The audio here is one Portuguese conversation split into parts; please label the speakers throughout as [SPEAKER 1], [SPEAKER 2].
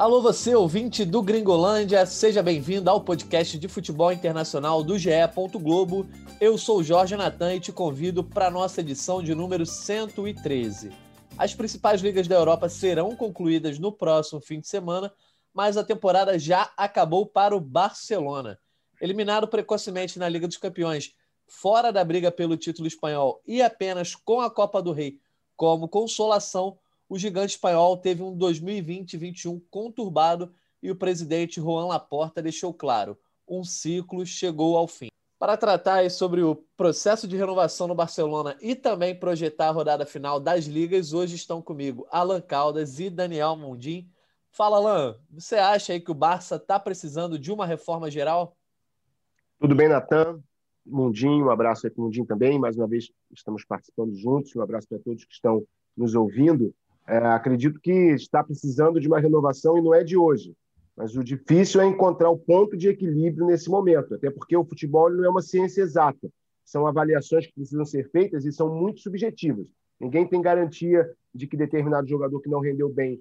[SPEAKER 1] Alô, você ouvinte do Gringolândia, seja bem-vindo ao podcast de futebol internacional do GE. Globo. Eu sou Jorge Natan e te convido para a nossa edição de número 113. As principais ligas da Europa serão concluídas no próximo fim de semana, mas a temporada já acabou para o Barcelona. Eliminado precocemente na Liga dos Campeões, fora da briga pelo título espanhol e apenas com a Copa do Rei como consolação, o gigante espanhol teve um 2020-21 conturbado e o presidente Juan Laporta deixou claro: um ciclo chegou ao fim. Para tratar sobre o processo de renovação no Barcelona e também projetar a rodada final das ligas, hoje estão comigo Alan Caldas e Daniel Mundim. Fala, Alan, você acha aí que o Barça está precisando de uma reforma geral?
[SPEAKER 2] Tudo bem, Natan? Mundinho, um abraço aí para o Mundinho também. Mais uma vez estamos participando juntos. Um abraço para todos que estão nos ouvindo. É, acredito que está precisando de uma renovação e não é de hoje. Mas o difícil é encontrar o ponto de equilíbrio nesse momento, até porque o futebol não é uma ciência exata. São avaliações que precisam ser feitas e são muito subjetivas. Ninguém tem garantia de que determinado jogador que não rendeu bem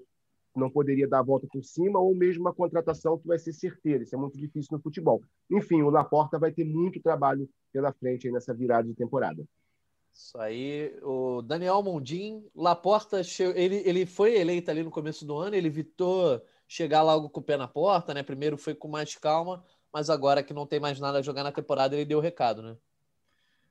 [SPEAKER 2] não poderia dar a volta por cima, ou mesmo uma contratação que vai ser certeira. Isso é muito difícil no futebol. Enfim, o Laporta vai ter muito trabalho pela frente nessa virada de temporada.
[SPEAKER 1] Isso aí, o Daniel Mondim, Laporta, ele, ele foi eleito ali no começo do ano, ele evitou chegar logo com o pé na porta, né? Primeiro foi com mais calma, mas agora que não tem mais nada a jogar na temporada, ele deu o recado, né?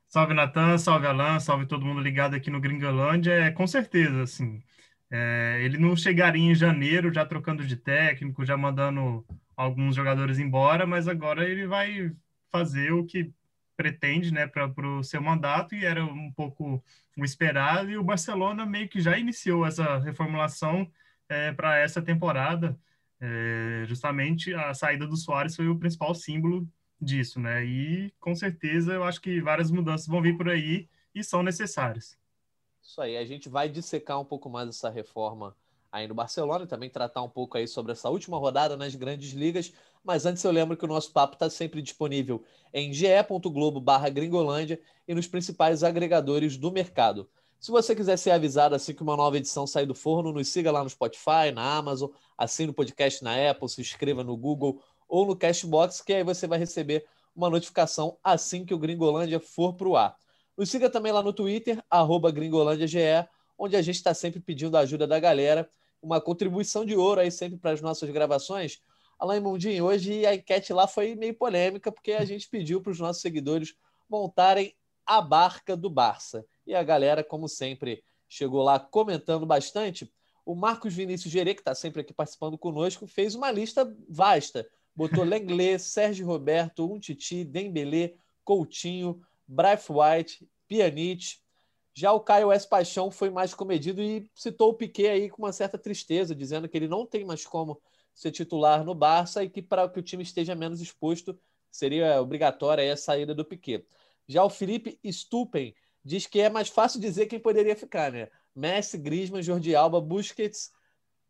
[SPEAKER 3] Salve Natan, salve Alan, salve todo mundo ligado aqui no Gringolândia. É, com certeza, assim, é, ele não chegaria em janeiro já trocando de técnico, já mandando alguns jogadores embora, mas agora ele vai fazer o que pretende né, para o seu mandato e era um pouco o esperado. E o Barcelona meio que já iniciou essa reformulação é, para essa temporada. É, justamente a saída do Soares foi o principal símbolo disso, né? E com certeza eu acho que várias mudanças vão vir por aí e são necessárias.
[SPEAKER 1] Isso aí, a gente vai dissecar um pouco mais essa reforma aí no Barcelona e também tratar um pouco aí sobre essa última rodada nas grandes ligas. Mas antes eu lembro que o nosso papo está sempre disponível em ge.globo barra gringolândia e nos principais agregadores do mercado. Se você quiser ser avisado assim que uma nova edição sair do forno, nos siga lá no Spotify, na Amazon, assine o podcast na Apple, se inscreva no Google ou no Cashbox, que aí você vai receber uma notificação assim que o Gringolândia for para o ar. Nos siga também lá no Twitter, arroba gringolândiage, onde a gente está sempre pedindo a ajuda da galera, uma contribuição de ouro aí sempre para as nossas gravações. Alain Mundinho, hoje a enquete lá foi meio polêmica, porque a gente pediu para os nossos seguidores montarem a barca do Barça. E a galera, como sempre, chegou lá comentando bastante. O Marcos Vinícius Gerê, que está sempre aqui participando conosco, fez uma lista vasta. Botou Lenglet, Sérgio Roberto, Untiti, Dembélé, Coutinho, Bryce White, Pjanic. Já o Caio S. Paixão foi mais comedido e citou o Piquet aí com uma certa tristeza, dizendo que ele não tem mais como ser titular no Barça e que para que o time esteja menos exposto seria obrigatória a saída do Piquet. Já o Felipe Stupen diz que é mais fácil dizer quem poderia ficar, né? Messi, Griezmann, Jordi Alba, Busquets,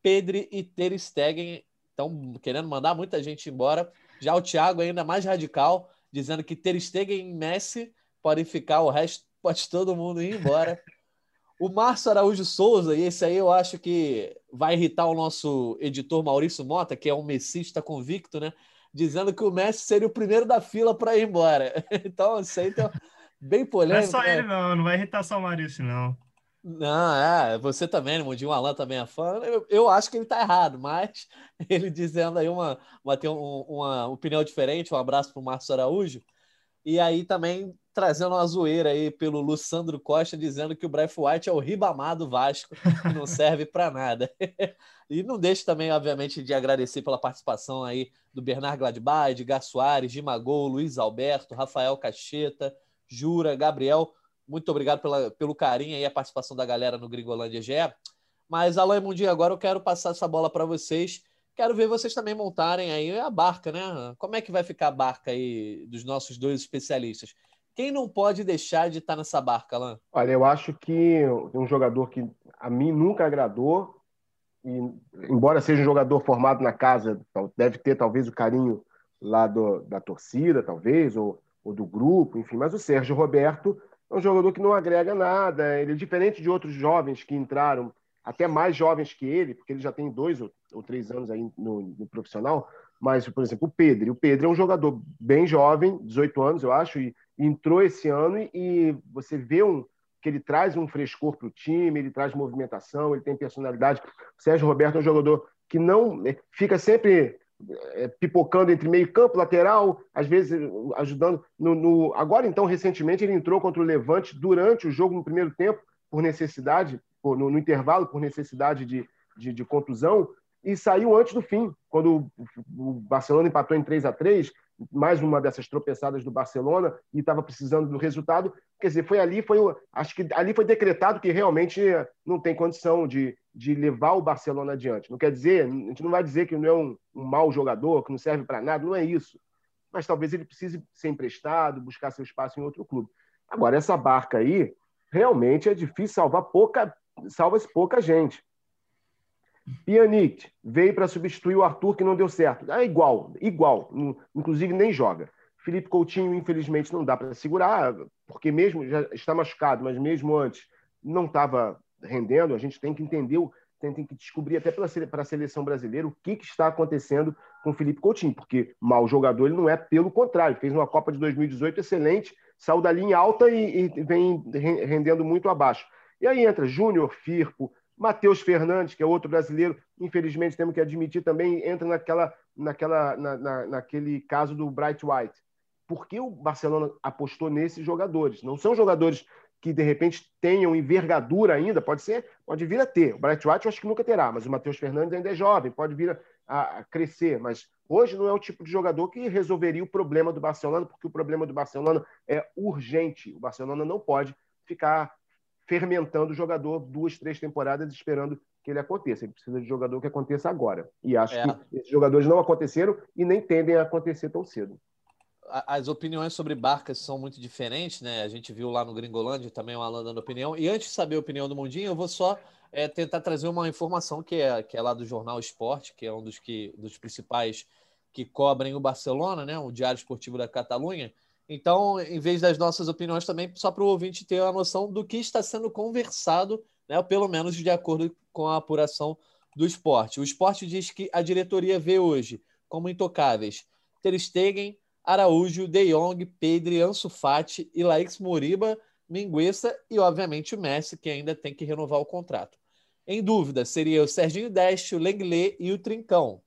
[SPEAKER 1] Pedri e Ter Stegen estão querendo mandar muita gente embora. Já o Thiago ainda mais radical, dizendo que Ter Stegen e Messi podem ficar, o resto pode todo mundo ir embora. O Márcio Araújo Souza, e esse aí eu acho que vai irritar o nosso editor Maurício Mota, que é um messista convicto, né? Dizendo que o Messi seria o primeiro da fila para ir embora. Então, isso aí tá bem polêmico.
[SPEAKER 3] Não é só
[SPEAKER 1] né?
[SPEAKER 3] ele, não, não vai irritar só o Maurício, não.
[SPEAKER 1] Não, é, você também, Mundinho Alan também é fã. Eu, eu, acho que ele tá errado, mas ele dizendo aí uma, uma, tem um, uma opinião diferente. Um abraço para o Márcio Araújo. E aí também trazendo uma zoeira aí pelo Luçandro Costa, dizendo que o Bryce White é o Ribamar do Vasco, que não serve para nada. e não deixe também, obviamente, de agradecer pela participação aí do Bernard Gladbach, Edgar Soares, Gimagol, Luiz Alberto, Rafael Cacheta, Jura, Gabriel. Muito obrigado pela, pelo carinho e a participação da galera no Gringolândia GE. Mas, Alain Mundinho, agora eu quero passar essa bola para vocês Quero ver vocês também montarem aí a barca, né? Como é que vai ficar a barca aí dos nossos dois especialistas? Quem não pode deixar de estar nessa barca, Alain?
[SPEAKER 2] Olha, eu acho que um jogador que a mim nunca agradou, e embora seja um jogador formado na casa, deve ter talvez o carinho lá do, da torcida, talvez, ou, ou do grupo, enfim, mas o Sérgio Roberto é um jogador que não agrega nada, ele é diferente de outros jovens que entraram, até mais jovens que ele, porque ele já tem dois ou ou três anos aí no, no profissional, mas, por exemplo, o Pedro. O Pedro é um jogador bem jovem, 18 anos, eu acho, e entrou esse ano e, você vê um, que ele traz um frescor para o time, ele traz movimentação, ele tem personalidade. O Sérgio Roberto é um jogador que não é, fica sempre é, pipocando entre meio campo, lateral, às vezes ajudando. No, no, Agora, então, recentemente, ele entrou contra o Levante durante o jogo no primeiro tempo, por necessidade, por, no, no, intervalo, por necessidade de, de, de, contusão, e saiu antes do fim, quando o, o Barcelona empatou em 3 a 3 mais uma dessas tropeçadas do Barcelona e estava precisando do resultado. Quer dizer, foi ali, foi acho que ali foi decretado que realmente não tem condição de, de levar o Barcelona adiante. Não quer dizer, a gente não vai dizer que não é um, um mau jogador, que não serve para nada, não é isso. Mas talvez ele precise ser emprestado, buscar seu espaço em outro clube. Agora, essa barca aí, realmente é difícil salvar pouca, salva-se pouca gente. Pjanic veio para substituir o Arthur, que não deu certo. É igual, igual. Inclusive nem joga. Felipe Coutinho, infelizmente, não dá para segurar, porque mesmo já está machucado, mas mesmo antes não estava rendendo. A gente tem que entender, tem, tem que descobrir até para a seleção brasileira o que, que está acontecendo com o Felipe Coutinho, porque mau jogador ele não é, pelo contrário. Fez uma Copa de 2018 excelente, saiu da linha alta e, e vem rendendo muito abaixo. E aí entra Júnior, Firpo, Matheus Fernandes, que é outro brasileiro, infelizmente temos que admitir também, entra naquela, naquela, na, na, naquele caso do Bright White. Por que o Barcelona apostou nesses jogadores? Não são jogadores que de repente tenham envergadura ainda, pode ser, pode vir a ter. O Bright White eu acho que nunca terá, mas o Matheus Fernandes ainda é jovem, pode vir a, a, crescer, mas hoje não é o tipo de jogador que resolveria o problema do Barcelona, porque o problema do Barcelona é urgente. O Barcelona não pode ficar fermentando o jogador duas, três temporadas esperando que ele aconteça. Ele precisa de jogador que aconteça agora. E acho é. que esses jogadores não aconteceram e nem tendem a acontecer tão cedo.
[SPEAKER 1] As opiniões sobre Barcas são muito diferentes, né? A gente viu lá no Gringolândia também o Alan dando opinião. E antes de saber a opinião do Mundinho, eu vou só é, tentar trazer uma informação que é, que é lá do Jornal Esporte, que é um dos, que, dos principais que cobrem o Barcelona, né? O Diário Esportivo da Catalunha. Então, em vez das nossas opiniões também, só para o ouvinte ter a noção do que está sendo conversado, né, pelo menos de acordo com a apuração do esporte. O esporte diz que a diretoria vê hoje como intocáveis Ter Stegen, Araújo, De Jong, Pedri, Ansu Fati, Ilaix Moriba, Minguessa e, obviamente, o Messi, que ainda tem que renovar o contrato. Em dúvida, seria o Serginho Deste, o Lenglet e o Trincão.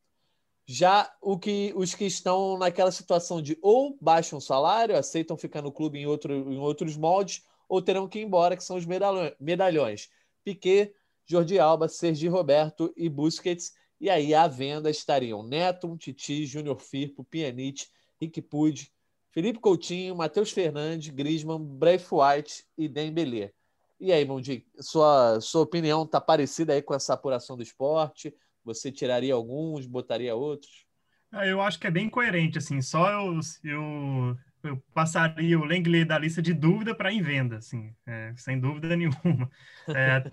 [SPEAKER 1] Já o que, os que estão naquela situação de ou baixam o salário, aceitam ficar no clube em, outro, em outros moldes, ou terão que ir embora, que são os medalhões. Piquet, Jordi Alba, Sergi Roberto e Busquets. E aí à venda estariam Neto, Titi, Júnior Firpo, Pjanic, Rick Puig, Felipe Coutinho, Matheus Fernandes, Griezmann, White e Dembélé. E aí, Mundi, sua, sua opinião está parecida aí com essa apuração do esporte? Você tiraria alguns, botaria outros?
[SPEAKER 3] Ah, eu acho que é bem coerente, assim, só eu, eu, eu passaria o Lenglet da lista de dúvida para em venda, assim, é, sem dúvida nenhuma. É,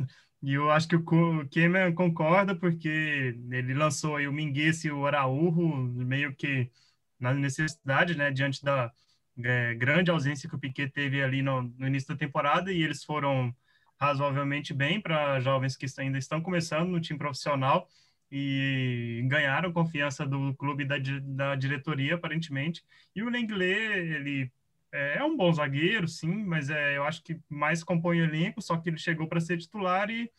[SPEAKER 3] e eu acho que o Kemen concorda, porque ele lançou aí o Mingues e o Araújo meio que na necessidade, né, diante da é, grande ausência que o Piquet teve ali no, no início da temporada, e eles foram razoavelmente bem para jovens que ainda estão começando no time profissional, e ganharam confiança do clube da, da diretoria, aparentemente. E o Lenglet, ele é, é um bom zagueiro, sim, mas é, eu acho que mais compõe o elenco, só que ele chegou para ser titular e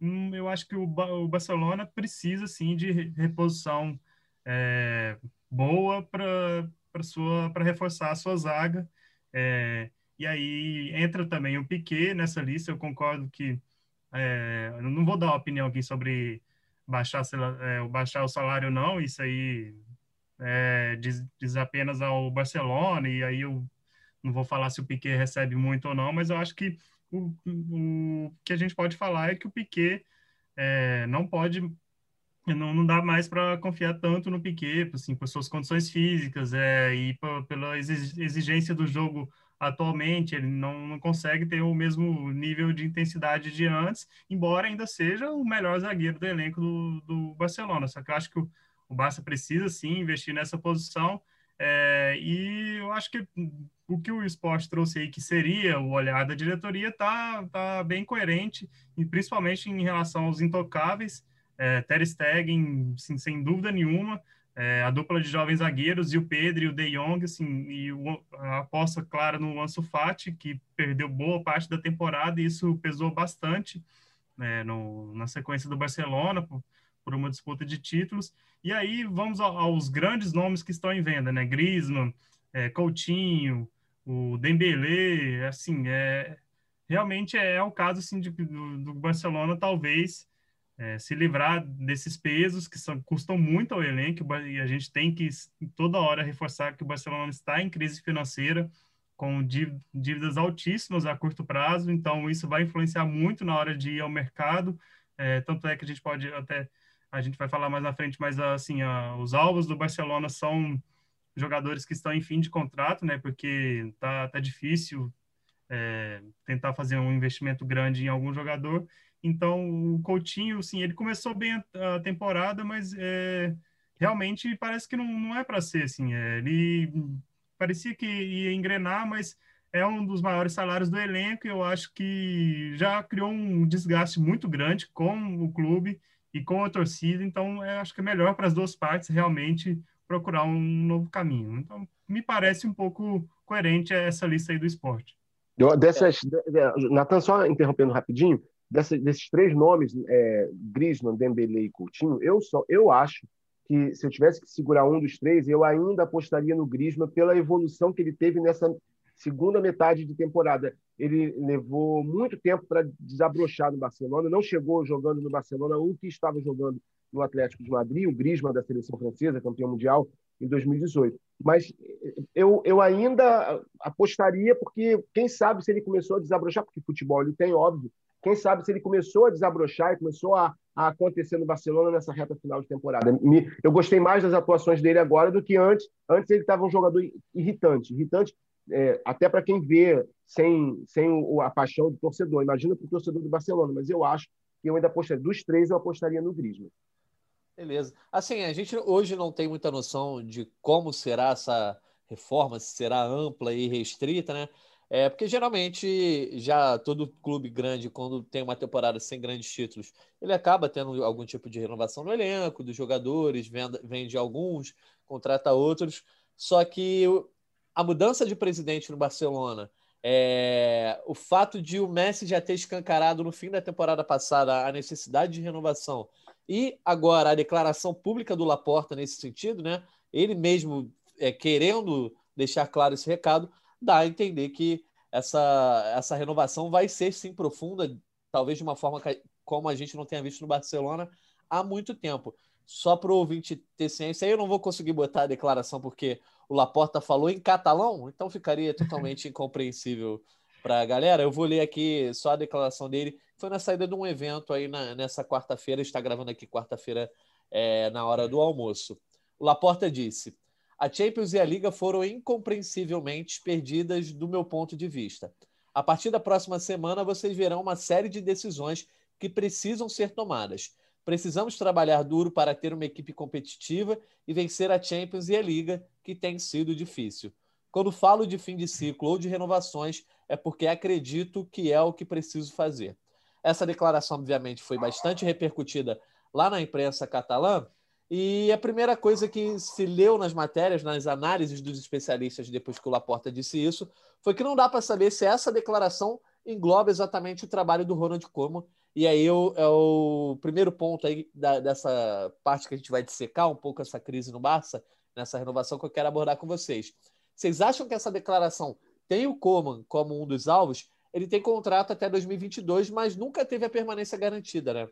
[SPEAKER 3] hum, eu acho que o, o, Barcelona precisa, sim, de reposição é, boa para reforçar a sua zaga. É, e aí entra também o Piquet nessa lista, eu concordo que é, não vou dar opinião aqui sobre baixar, é, baixar o salário não, isso aí é, diz, diz, apenas ao Barcelona, e aí eu não vou falar se o Piquet recebe muito ou não, mas eu acho que o, o que a gente pode falar é que o Piquet é, não pode, não, não dá mais para confiar tanto no Piquet, assim, por suas condições físicas é, e pela exigência do jogo atualmente ele não, não, consegue ter o mesmo nível de intensidade de antes, embora ainda seja o melhor zagueiro do elenco do, do Barcelona. Só que eu acho que o, o Barça precisa sim investir nessa posição. É, e eu acho que o que o esporte trouxe aí, que seria o olhar da diretoria, tá, tá bem coerente, e principalmente em relação aos intocáveis. é, Ter Stegen, assim, sem dúvida nenhuma, é, a dupla de jovens zagueiros e o Pedro e o De Jong, assim, e o, a aposta clara no Ansu Fati, que perdeu boa parte da temporada e isso pesou bastante né, no, na sequência do Barcelona por, por, uma disputa de títulos. E aí vamos aos grandes nomes que estão em venda, né? Griezmann, é, Coutinho, o Dembélé, assim, é, realmente é, o caso assim, de, do, do Barcelona talvez é, se livrar desses pesos que são, custam muito ao elenco e a gente tem que toda hora reforçar que o Barcelona está em crise financeira com dívidas altíssimas a curto prazo, então isso vai influenciar muito na hora de ir ao mercado, é, tanto é que a gente pode até, a gente vai falar mais na frente, mas assim, a, os alvos do Barcelona são jogadores que estão em fim de contrato, né, porque tá, tá difícil é, tentar fazer um investimento grande em algum jogador, então, o Coutinho, sim, ele começou bem a, temporada, mas é, realmente parece que não, não é para ser assim. É, ele parecia que ia engrenar, mas é um dos maiores salários do elenco e eu acho que já criou um desgaste muito grande com o clube e com a torcida. Então, eu acho que é melhor para as duas partes realmente procurar um novo caminho. Então, me parece um pouco coerente essa lista aí do esporte.
[SPEAKER 2] Dessas, Natan, só interrompendo rapidinho, dessa, desses três nomes, é, Griezmann, Dembélé e Coutinho, eu, só, eu acho que se eu tivesse que segurar um dos três, eu ainda apostaria no Griezmann pela evolução que ele teve nessa segunda metade de temporada. Ele levou muito tempo para desabrochar no Barcelona, não chegou jogando no Barcelona o que estava jogando no Atlético de Madrid, o Griezmann da seleção francesa, campeão mundial em 2018. Mas eu, eu ainda apostaria, porque quem sabe se ele começou a desabrochar, porque futebol ele tem, óbvio, quem sabe se ele começou a desabrochar e começou a, a acontecer no Barcelona nessa reta final de temporada. eu gostei mais das atuações dele agora do que antes. Antes ele estava um jogador irritante, irritante é, até para quem vê sem, sem o, a paixão do torcedor. Imagina para o torcedor do Barcelona, mas eu acho que eu ainda apostaria, dos três, eu apostaria no Griezmann.
[SPEAKER 1] Beleza. Assim, a gente hoje não tem muita noção de como será essa reforma, se será ampla e restrita, né? É, porque geralmente já todo clube grande, quando tem uma temporada sem grandes títulos, ele acaba tendo algum tipo de renovação no elenco, dos jogadores, vende, vende alguns, contrata outros. Só que a mudança de presidente no Barcelona, é, o fato de o Messi já ter escancarado no fim da temporada passada a necessidade de renovação e agora a declaração pública do Laporta nesse sentido, né? Ele mesmo é, querendo deixar claro esse recado, dá a entender que essa, essa renovação vai ser sim profunda, talvez de uma forma que, como a gente não tenha visto no Barcelona há muito tempo. Só para o ouvinte ter ciência, aí eu não vou conseguir botar a declaração porque o Laporta falou em catalão, então ficaria totalmente incompreensível para a galera. Eu vou ler aqui só a declaração dele. Foi na saída de um evento aí na, nessa quarta-feira, está gravando aqui quarta-feira é, na hora do almoço. O Laporta disse: a Champions e a Liga foram incompreensivelmente perdidas do meu ponto de vista. A partir da próxima semana, vocês verão uma série de decisões que precisam ser tomadas. Precisamos trabalhar duro para ter uma equipe competitiva e vencer a Champions e a Liga, que tem sido difícil. Quando falo de fim de ciclo ou de renovações, é porque acredito que é o que preciso fazer. Essa declaração, obviamente, foi bastante repercutida lá na imprensa catalã, e a primeira coisa que se leu nas matérias, nas análises dos especialistas depois que o Laporta disse isso, foi que não dá para saber se essa declaração engloba exatamente o trabalho do Ronald Koeman. E aí eu, é o primeiro ponto aí da, dessa parte que a gente vai dissecar um pouco essa crise no Barça, nessa renovação que eu quero abordar com vocês. Vocês acham que essa declaração tem o Koeman como um dos alvos? Ele tem contrato até 2022, mas nunca teve a permanência garantida, né?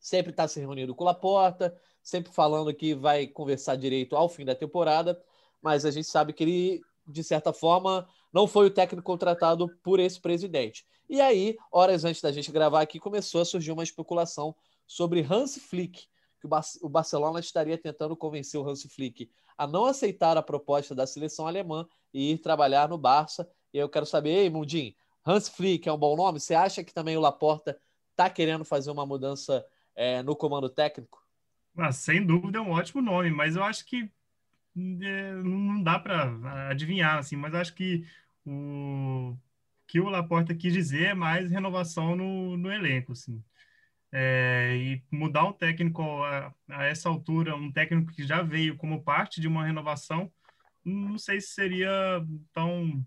[SPEAKER 1] Sempre está se reunindo com o Laporta, sempre falando que vai conversar direito ao fim da temporada, mas a gente sabe que ele, de certa forma, não foi o técnico contratado por esse presidente. E aí, horas antes da gente gravar aqui, começou a surgir uma especulação sobre Hans Flick, que o Barcelona estaria tentando convencer o Hans Flick a não aceitar a proposta da seleção alemã e ir trabalhar no Barça. E eu quero saber, ei, Mundim, Hans Flick é um bom nome? Você acha que também o Laporta está querendo fazer uma mudança é, no comando técnico?
[SPEAKER 3] Ah, sem dúvida é um ótimo nome, mas eu acho que é, não dá para adivinhar, assim, mas acho que o que o Laporta quis dizer é mais renovação no, no elenco, assim. É, e mudar um técnico a, a, essa altura, um técnico que já veio como parte de uma renovação, não sei se seria tão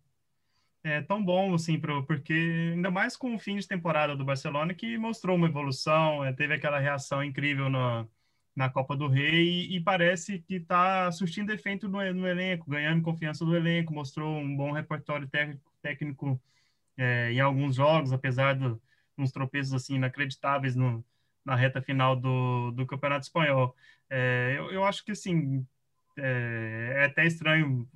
[SPEAKER 3] é, tão bom assim, pro, porque ainda mais com o fim de temporada do Barcelona que mostrou uma evolução, é, teve aquela reação incrível na, na Copa do Rei e, e parece que está surtindo efeito no, no, elenco, ganhando confiança do elenco, mostrou um bom repertório técnico, técnico é, em alguns jogos, apesar de uns tropeços assim inacreditáveis no, na reta final do, do Campeonato Espanhol. É, eu, eu acho que assim é, é até estranho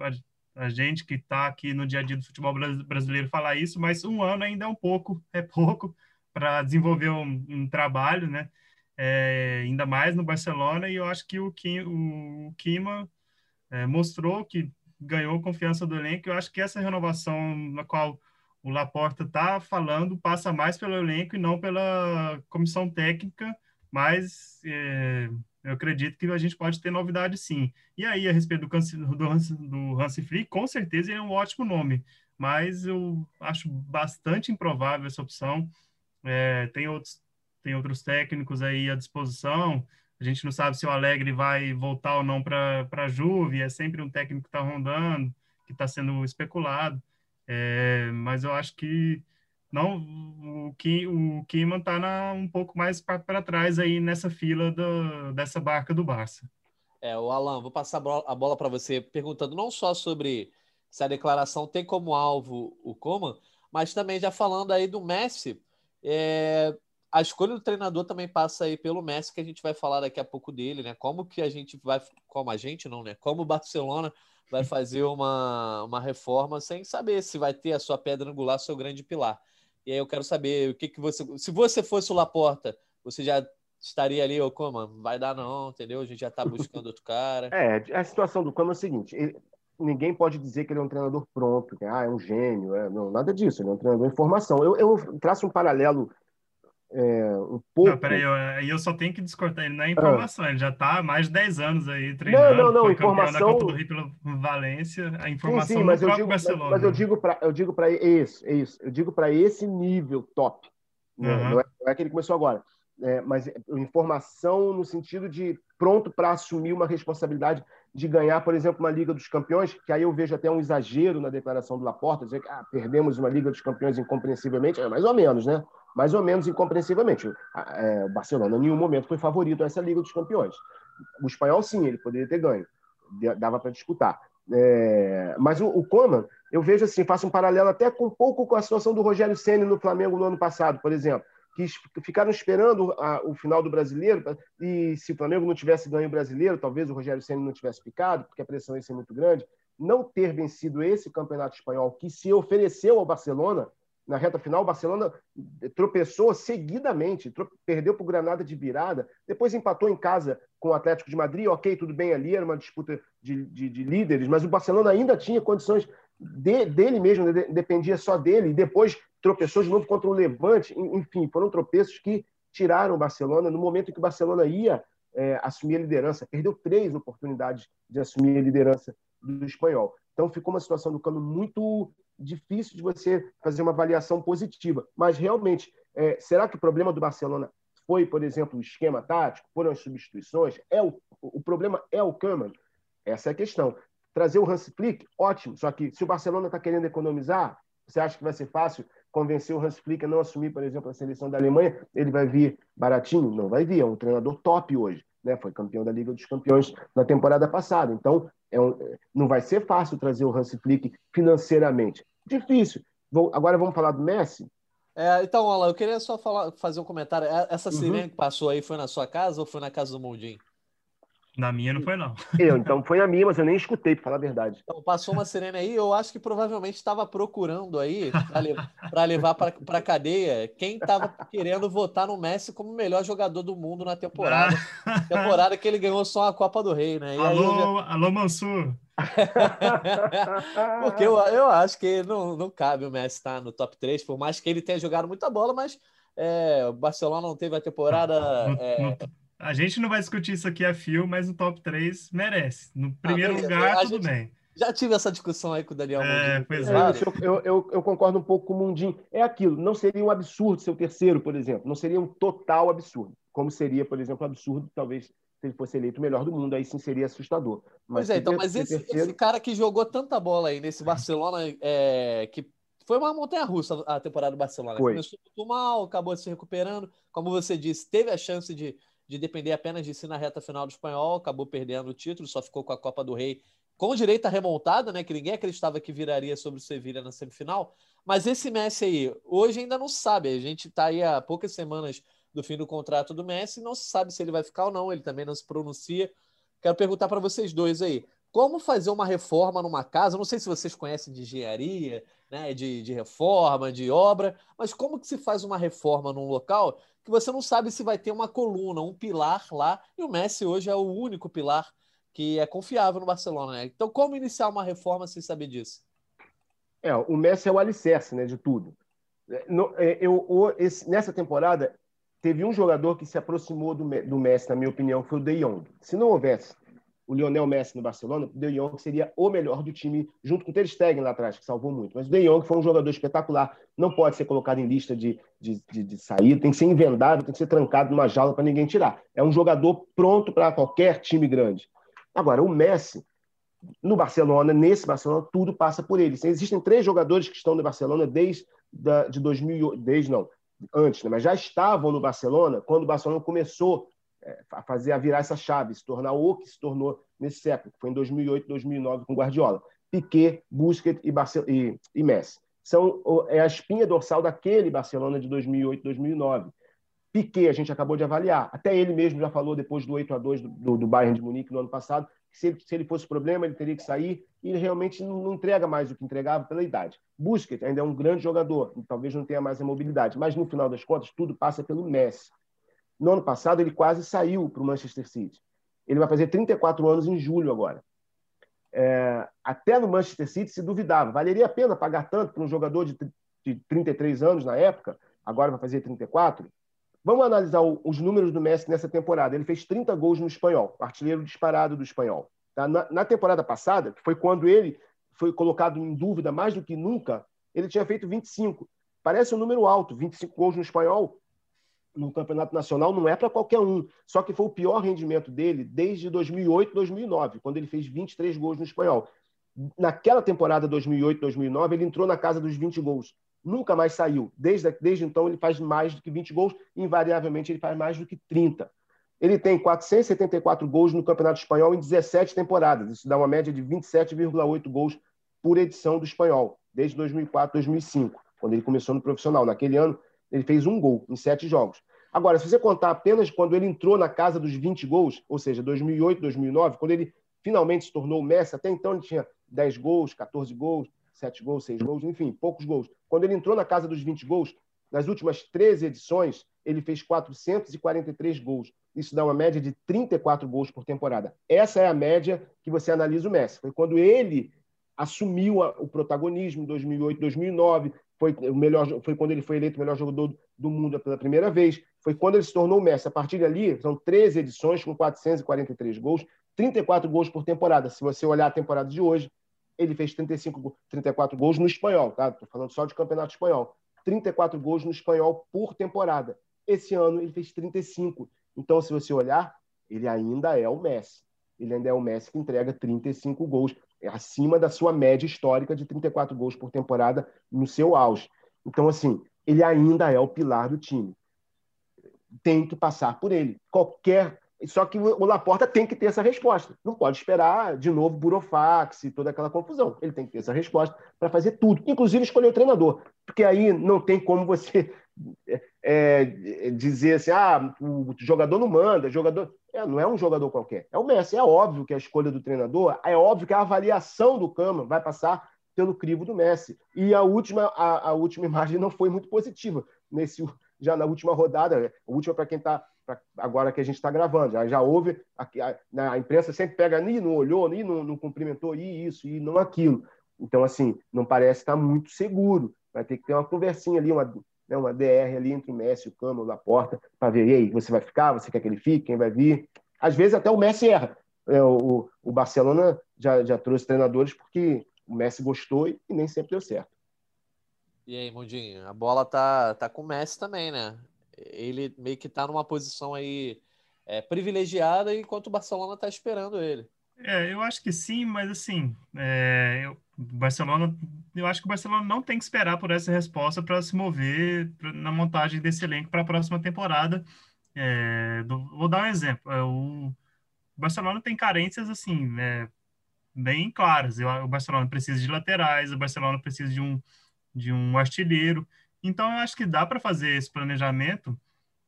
[SPEAKER 3] a, gente que está aqui no dia a dia do futebol brasileiro falar isso, mas um ano ainda é um pouco, é pouco para desenvolver um, um, trabalho, né? É, ainda mais no Barcelona, e eu acho que o, Kim, o Kima é, mostrou que ganhou confiança do elenco. Eu acho que essa renovação na qual o Laporta está falando passa mais pelo elenco e não pela comissão técnica, mas é, eu acredito que a gente pode ter novidade sim. E aí, a respeito do, do, Hans, do Flick, com certeza ele é um ótimo nome, mas eu acho bastante improvável essa opção. É, tem, outros, tem outros técnicos aí à disposição, a gente não sabe se o Alegre vai voltar ou não para a Juve, é sempre um técnico que está rondando, que está sendo especulado. É, mas eu acho que não o que o Kiman está um pouco mais para trás aí nessa fila do, dessa barca do Barça.
[SPEAKER 1] É, o Alan, vou passar a bola para você perguntando não só sobre se a declaração tem como alvo o Coman, mas também já falando aí do Messi. É, a escolha do treinador também passa aí pelo Messi, que a gente vai falar daqui a pouco dele, né? Como que a gente vai, como a gente não, né? Como o Barcelona vai fazer uma, uma reforma sem saber se vai ter a sua pedra angular, seu grande pilar. E aí eu quero saber o que, que você. Se você fosse o Laporta, você já estaria ali, ô Coman, vai dar não, entendeu? A gente já está buscando outro cara.
[SPEAKER 2] É, a situação do Coman é o seguinte: ele, ninguém pode dizer que ele é um treinador pronto, que ah, é um gênio, é, não, nada disso, ele é um treinador em formação. Eu, eu traço um paralelo é, um pouco. Não,
[SPEAKER 3] peraí, eu, eu só tenho que discordar. Ele não é informação, ah. ele já está há mais de 10 anos aí treinando.
[SPEAKER 2] Não, não, não, informação.
[SPEAKER 3] Da Copa do Rio pela Valência, a informação sim, sim,
[SPEAKER 2] mas eu digo, Barcelona. Mas eu digo para eu digo para isso, é isso. Eu digo para esse nível top. Né? Uhum. Não, é, não é que ele começou agora. É, mas informação no sentido de pronto para assumir uma responsabilidade de ganhar, por exemplo, uma Liga dos Campeões, que aí eu vejo até um exagero na declaração do Laporta, dizer que ah, perdemos uma Liga dos Campeões incompreensivelmente, é mais ou menos, né? mais ou menos incompreensivelmente. É, o Barcelona, em nenhum momento, foi favorito a essa Liga dos Campeões. O espanhol, sim, ele poderia ter ganho, dava para disputar. É, mas o, o Coman, eu vejo assim, faço um paralelo até com um pouco com a situação do Rogério Ceni no Flamengo no ano passado, por exemplo, que ficaram esperando a, o final do brasileiro, e se o Flamengo não tivesse ganho o brasileiro, talvez o Rogério Ceni não tivesse ficado, porque a pressão ia ser muito grande. Não ter vencido esse campeonato espanhol que se ofereceu ao Barcelona, na reta final, o Barcelona tropeçou seguidamente, perdeu para o Granada de virada, depois empatou em casa com o Atlético de Madrid, ok, tudo bem ali, era uma disputa de, de, de líderes, mas o Barcelona ainda tinha condições de, dele mesmo, dependia só dele, e depois tropeçou de novo contra o Levante, enfim, foram tropeços que tiraram o Barcelona no momento em que o Barcelona ia é, assumir a liderança, perdeu três oportunidades de assumir a liderança do espanhol. Então ficou uma situação do Cano muito difícil de você fazer uma avaliação positiva. Mas, realmente, é, será que o problema do Barcelona foi, por exemplo, o esquema tático? Foram as substituições? É o, o problema é o Kahneman? Essa é a questão. Trazer o Hans Flick, ótimo. Só que se o Barcelona está querendo economizar, você acha que vai ser fácil convencer o Hans Flick a não assumir, por exemplo, a seleção da Alemanha? Ele vai vir baratinho? Não vai vir. É um treinador top hoje. Né? Foi campeão da Liga dos Campeões na temporada passada. Então, é um, não vai ser fácil trazer o Hans Flick financeiramente. Difícil. Vou, agora vamos falar do Messi?
[SPEAKER 1] É, então, Alan, eu queria só falar, fazer um comentário. É, essa sirene uhum. que passou aí foi na sua casa ou foi na casa do Mundinho?
[SPEAKER 3] Na minha não foi, não.
[SPEAKER 2] Eu, então foi na minha, mas eu nem escutei, para falar a verdade.
[SPEAKER 1] Então, passou uma sirene aí, eu acho que provavelmente estava procurando aí para levar para cadeia quem estava querendo votar no Messi como o melhor jogador do mundo na temporada. temporada que ele ganhou só a Copa do Rei, né?
[SPEAKER 3] E alô, já... alô, Mansur.
[SPEAKER 1] Porque eu, eu acho que não, não cabe o Messi estar no top 3, por mais que ele tenha jogado muita bola, mas é, o Barcelona não teve a temporada.
[SPEAKER 3] No,
[SPEAKER 1] é...
[SPEAKER 3] no, a gente não vai discutir isso aqui a fio, mas o top 3 merece. No primeiro ah, lugar, tudo
[SPEAKER 1] gente,
[SPEAKER 3] bem.
[SPEAKER 1] Já tive essa discussão aí com o Daniel
[SPEAKER 3] é, Pois é.
[SPEAKER 2] Eu, eu, eu, concordo um pouco com o Mundinho. É aquilo, não seria um absurdo ser o terceiro, por exemplo. Não seria um total absurdo. Como seria, por exemplo, um absurdo, talvez, se ele fosse eleito o melhor do mundo, aí sim seria assustador.
[SPEAKER 1] Mas pois é, então, mas esse, terceiro... esse, cara que jogou tanta bola aí nesse Barcelona, é, que foi uma montanha-russa a temporada do Barcelona.
[SPEAKER 2] Foi.
[SPEAKER 1] Começou muito mal, acabou se recuperando. Como você disse, teve a chance de, de depender apenas de si na reta final do espanhol, acabou perdendo o título, só ficou com a Copa do Rei com direito à remontada, né? Que ninguém acreditava que viraria sobre o Sevilha na semifinal. Mas esse Messi aí, hoje ainda não sabe. A gente está aí há poucas semanas do fim do contrato do Messi, não se sabe se ele vai ficar ou não. Ele também não se pronuncia. Quero perguntar para vocês dois aí. Como fazer uma reforma numa casa? Não sei se vocês conhecem de engenharia, né, de, de reforma, de obra, mas como que se faz uma reforma num local que você não sabe se vai ter uma coluna, um pilar lá, e o Messi hoje é o único pilar que é confiável no Barcelona. Né? Então, como iniciar uma reforma sem saber disso?
[SPEAKER 2] É, o Messi é o alicerce né, de tudo. É, no, é, eu, esse, nessa temporada, teve um jogador que se aproximou do, do Messi, na minha opinião, foi o De Jong. Se não houvesse o Lionel Messi no Barcelona, o De Jong seria o melhor do time, junto com o Ter Stegen lá atrás, que salvou muito. Mas o De Jong foi um jogador espetacular, não pode ser colocado em lista de, de, de, de saída, tem que ser envendável, tem que ser trancado numa jaula para ninguém tirar. É um jogador pronto para qualquer time grande. Agora, o Messi, no Barcelona, nesse Barcelona, tudo passa por ele. Existem três jogadores que estão no Barcelona desde da, de 2008, desde não, antes, né? mas já estavam no Barcelona quando o Barcelona começou a fazer a virar essa chave, se tornar o que se tornou nesse século, que foi em 2008, 2009 com Guardiola. Piquet, Busquets e, Barcel e, e Messi. São, é a espinha dorsal daquele Barcelona de 2008, 2009. Piquet, a gente acabou de avaliar. Até ele mesmo já falou depois do 8 a 2 do, do Bayern de Munique no ano passado, que se ele, se ele fosse problema, ele teria que sair, e ele realmente não, não, entrega mais o que entregava pela idade. Busquets ainda é um grande jogador, talvez não tenha mais a mobilidade, mas no final das contas, tudo passa pelo Messi. No ano passado, ele quase saiu para o Manchester City. Ele vai fazer 34 anos em julho agora. É, até no Manchester City se duvidava, valeria a pena pagar tanto para um jogador de, de 33 anos na época, agora vai fazer 34? Vamos analisar o, os números do Messi nessa temporada. Ele fez 30 gols no espanhol, artilheiro disparado do espanhol. Tá? Na, na, temporada passada, que foi quando ele foi colocado em dúvida mais do que nunca, ele tinha feito 25. Parece um número alto, 25 gols no espanhol. No campeonato nacional não é para qualquer um. Só que foi o pior rendimento dele desde 2008, 2009, quando ele fez 23 gols no espanhol. Naquela temporada 2008, 2009, ele entrou na casa dos 20 gols nunca mais saiu. Desde, desde então, ele faz mais do que 20 gols, invariavelmente, ele faz mais do que 30. Ele tem 474 gols no Campeonato Espanhol em 17 temporadas. Isso dá uma média de 27,8 gols por edição do espanhol, desde 2004, 2005, quando ele começou no profissional. Naquele ano, ele fez um gol em sete jogos. Agora, se você contar apenas quando ele entrou na casa dos 20 gols, ou seja, 2008, 2009, quando ele finalmente se tornou o Messi, até então ele tinha 10 gols, 14 gols, sete gols, seis gols, enfim, poucos gols. Quando ele entrou na casa dos 20 gols, nas últimas 13 edições, ele fez 443 gols. Isso dá uma média de 34 gols por temporada. Essa é a média que você analisa o Messi. Foi quando ele assumiu o protagonismo em 2008, 2009. Foi, o melhor, foi quando ele foi eleito o melhor jogador do mundo pela primeira vez. Foi quando ele se tornou Messi. A partir dali, são 13 edições com 443 gols, 34 gols por temporada. Se você olhar a temporada de hoje, ele fez 35, 34 gols no espanhol, tá? Estou falando só de campeonato espanhol. 34 gols no espanhol por temporada. Esse ano ele fez 35. Então, se você olhar, ele ainda é o Messi. Ele ainda é o Messi que entrega 35 gols, é acima da sua média histórica de 34 gols por temporada no seu auge. Então, assim, ele ainda é o pilar do time. Tem que passar por ele. Qualquer só que o Laporta tem que ter essa resposta. Não pode esperar de novo burofax e toda aquela confusão. Ele tem que ter essa resposta para fazer tudo, inclusive escolher o treinador. Porque aí não tem como você é, dizer assim: ah, o jogador não manda, jogador. É, não é um jogador qualquer. É o Messi. É óbvio que a escolha do treinador, é óbvio que a avaliação do Cama vai passar pelo crivo do Messi. E a última, a, a última imagem não foi muito positiva nesse já na última rodada, a última para quem está agora que a gente está gravando. Já, já houve, a, a, a, imprensa sempre pega, nem não olhou, nem não, não cumprimentou, e isso, e não aquilo. Então, assim, não parece estar muito seguro. Vai ter que ter uma conversinha ali, uma, né, uma DR ali entre o Messi, o Cama, o Laporta, para ver, e aí, você vai ficar, você quer que ele fique, quem vai vir? Às vezes até o Messi erra. É, o, o Barcelona já, já trouxe treinadores porque o Messi gostou e nem sempre deu certo.
[SPEAKER 1] E aí, Mundinho, a bola tá, tá com o Messi também, né? Ele meio que tá numa posição aí é, privilegiada enquanto o Barcelona tá esperando ele.
[SPEAKER 3] É, eu acho que sim, mas assim, é, eu, Barcelona, eu acho que o Barcelona não tem que esperar por essa resposta para se mover na montagem desse elenco para a próxima temporada. É, do, vou dar um exemplo. É, o Barcelona tem carências assim, é, bem claras. O Barcelona precisa de laterais, o Barcelona precisa de um de um artilheiro. Então, eu acho que dá para fazer esse planejamento,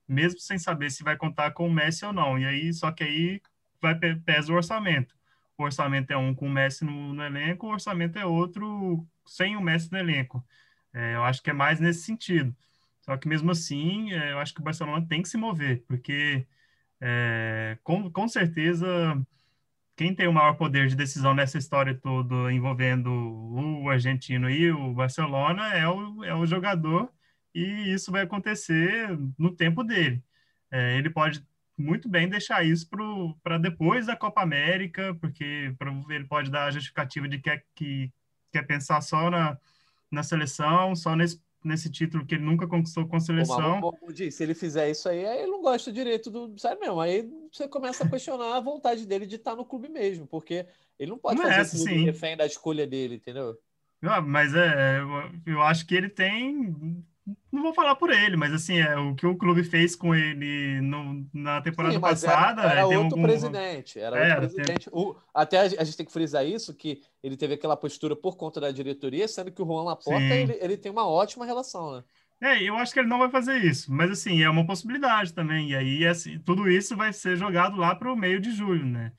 [SPEAKER 3] mesmo sem saber se vai contar com o Messi ou não. E aí, só que aí vai pesa o orçamento. O orçamento é um com o Messi no, no elenco, o orçamento é outro sem o Messi no elenco. É, eu acho que é mais nesse sentido. Só que mesmo assim, é, eu acho que o Barcelona tem que se mover, porque é, com, com certeza quem tem o maior poder de decisão nessa história toda envolvendo o argentino e o Barcelona é o, é o jogador e isso vai acontecer no tempo dele. É, ele pode muito bem deixar isso para depois da Copa América, porque ele pode dar a justificativa de que quer, que quer pensar só na, na seleção, só nesse nesse título que ele nunca conquistou com a seleção.
[SPEAKER 1] Pô, mas, se ele fizer isso aí, aí ele não gosta direito do. Sério mesmo. Aí você começa a questionar a vontade dele de estar no clube mesmo, porque ele não pode não fazer é, isso refém da escolha dele, entendeu?
[SPEAKER 3] Ah, mas é, eu, eu acho que ele tem não vou falar por ele, mas assim, é o que o clube fez com ele no, na temporada Sim, passada.
[SPEAKER 1] Era, era outro algum... presidente. Era é, outro presidente. Tem... O, até a, a, gente tem que frisar isso, que ele teve aquela postura por conta da diretoria, sendo que o Juan Laporta ele, ele, tem uma ótima relação, né?
[SPEAKER 3] É, eu acho que ele não vai fazer isso, mas assim, é uma possibilidade também. E aí, assim, tudo isso vai ser jogado lá para o meio de julho, né?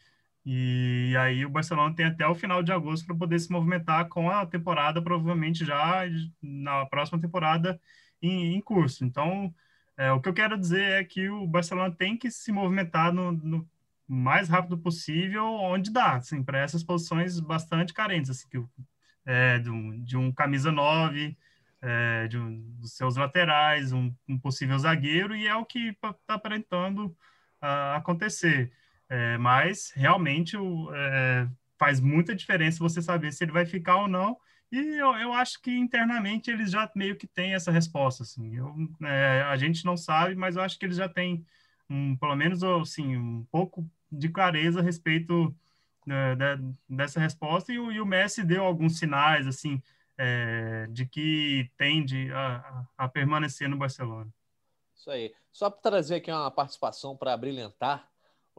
[SPEAKER 3] E aí o Barcelona tem até o final de agosto para poder se movimentar com a temporada, provavelmente já na próxima temporada em, em curso. Então, é, o que eu quero dizer é que o Barcelona tem que se movimentar no, no mais rápido possível, onde dá, assim, para essas posições bastante carentes, assim, que, é, de, um, de um camisa 9, é, de um, dos seus laterais, um, um, possível zagueiro, e é o que está aparentando uh, acontecer. É, mas, realmente, o, é, faz muita diferença você saber se ele vai ficar ou não, e eu, eu acho que internamente eles já meio que têm essa resposta, assim. Eu, é, a gente não sabe, mas eu acho que eles já têm, um, pelo menos, assim, um pouco de clareza a respeito é, de, dessa resposta. E o, e o, Messi deu alguns sinais, assim, é, de que tende a, a, permanecer no Barcelona.
[SPEAKER 1] Isso aí. Só para trazer aqui uma participação para brilhantar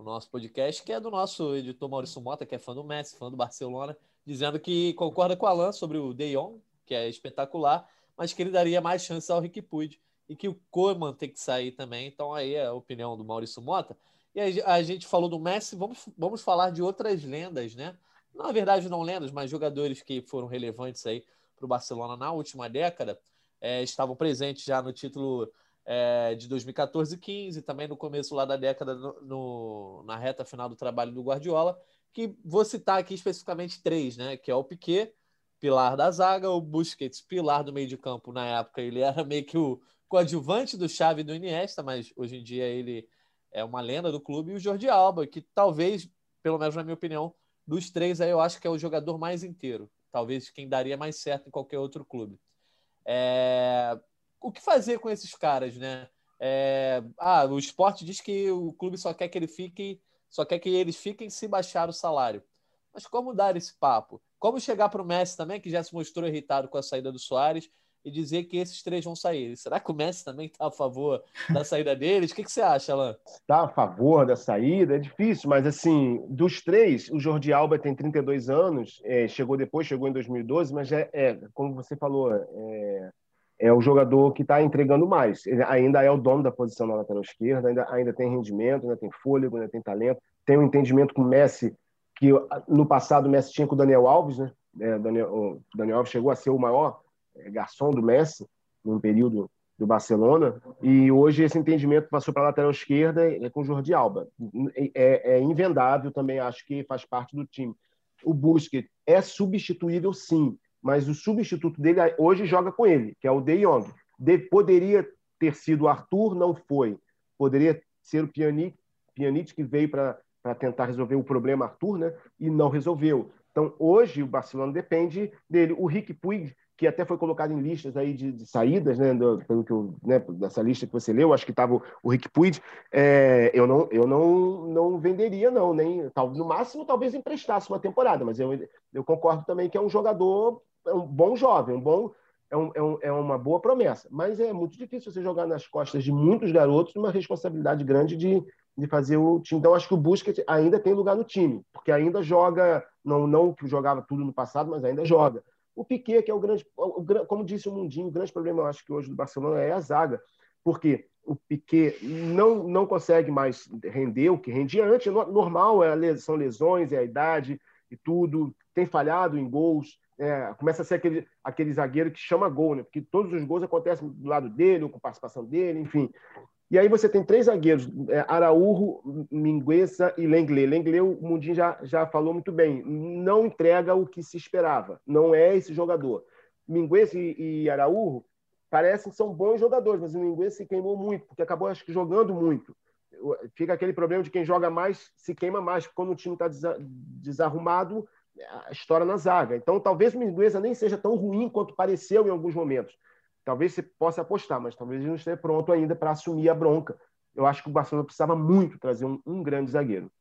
[SPEAKER 1] o nosso podcast, que é do nosso editor Maurício Mota, que é fã do Messi, fã do Barcelona dizendo que concorda com o Alan sobre o De Jong, que é espetacular, mas que ele daria mais chance ao Rick Puig e que o Koeman tem que sair também. Então aí é a opinião do Maurício Mota. E a gente falou do Messi, vamos, vamos falar de outras lendas, né? Na verdade, não lendas, mas jogadores que foram relevantes aí para o Barcelona na última década, é, estavam presentes já no título é, de 2014 e 15, também no começo lá da década, no, no, na reta final do trabalho do Guardiola, que vou citar aqui especificamente três, né? Que é o Piquet, pilar da zaga, o Busquets, pilar do meio de campo. Na época ele era meio que o coadjuvante do Xavi e do Iniesta, mas hoje em dia ele é uma lenda do clube. E o Jordi Alba, que talvez, pelo menos na minha opinião, dos três aí eu acho que é o jogador mais inteiro. Talvez quem daria mais certo em qualquer outro clube. É... O que fazer com esses caras, né? É... Ah, o esporte diz que o clube só quer que ele fique só quer que eles fiquem se baixar o salário. Mas como dar esse papo? Como chegar para o Messi também, que já se mostrou irritado com a saída do Soares, e dizer que esses três vão sair? Será que o Messi também está a favor da saída deles? O que, que você acha, Alan?
[SPEAKER 2] Está a favor da saída? É difícil, mas assim, dos três, o Jordi Alba tem 32 anos, é, chegou depois, chegou em 2012, mas é, é como você falou, é, é o jogador que está entregando mais. Ele ainda é o dono da posição na lateral esquerda, ainda, ainda tem rendimento, ainda tem fôlego, ainda tem talento, tem um entendimento com o Messi, que no passado o Messi tinha com o Daniel Alves, né? É, Daniel, o Daniel Alves chegou a ser o maior é, garçom do Messi num período do Barcelona, e hoje esse entendimento passou para a lateral esquerda é com o Jordi Alba. É, é invendável também, acho que faz parte do time. O Busquets é substituível, sim, mas o substituto dele hoje joga com ele, que é o De Jong. De, poderia ter sido o Arthur, não foi. Poderia ser o Pjanic, Pjanic que veio para tentar resolver o problema Arthur, né? E não resolveu. Então, hoje, o Barcelona depende dele. O Rick Puig, que até foi colocado em listas aí de, de saídas, né, do, pelo que eu, né, dessa lista que você leu, acho que estava o, o, Rick Puig, é, eu, não, eu não, não venderia, não, nem no máximo talvez emprestasse uma temporada, mas eu, eu concordo também que é um jogador, é um bom jovem, um bom, é, um, é, um, é uma boa promessa, mas é muito difícil você jogar nas costas de muitos garotos uma responsabilidade grande de, de fazer o time. Então, acho que o Busquets ainda tem lugar no time, porque ainda joga, não, não que jogava tudo no passado, mas ainda joga. O Piquet, que é o grande, como disse o Mundinho, o grande problema, eu acho que hoje do Barcelona é a zaga, porque o Piquet não, não consegue mais render o que rendia antes, é normal, é, são lesões, é a idade e tudo, tem falhado em gols, é, começa a ser aquele, aquele zagueiro que chama gol, né? porque todos os gols acontecem do lado dele, com participação dele, enfim. E aí você tem três zagueiros, é, Araújo, Mingueza e Lenglet. Lenglet, o Mundinho já, já falou muito bem, não entrega o que se esperava, não é esse jogador. Mingueza e, e Araújo parecem são bons jogadores, mas o Mingueza se queimou muito, porque acabou, acho que, jogando muito. Fica aquele problema de quem joga mais se queima mais, quando o time está desarrumado, estoura na zaga. Então, talvez o Mingueza nem seja tão ruim quanto pareceu em alguns momentos talvez você possa apostar, mas talvez ele não esteja pronto ainda para assumir a bronca. Eu acho que o Barcelona precisava muito trazer um, um grande zagueiro.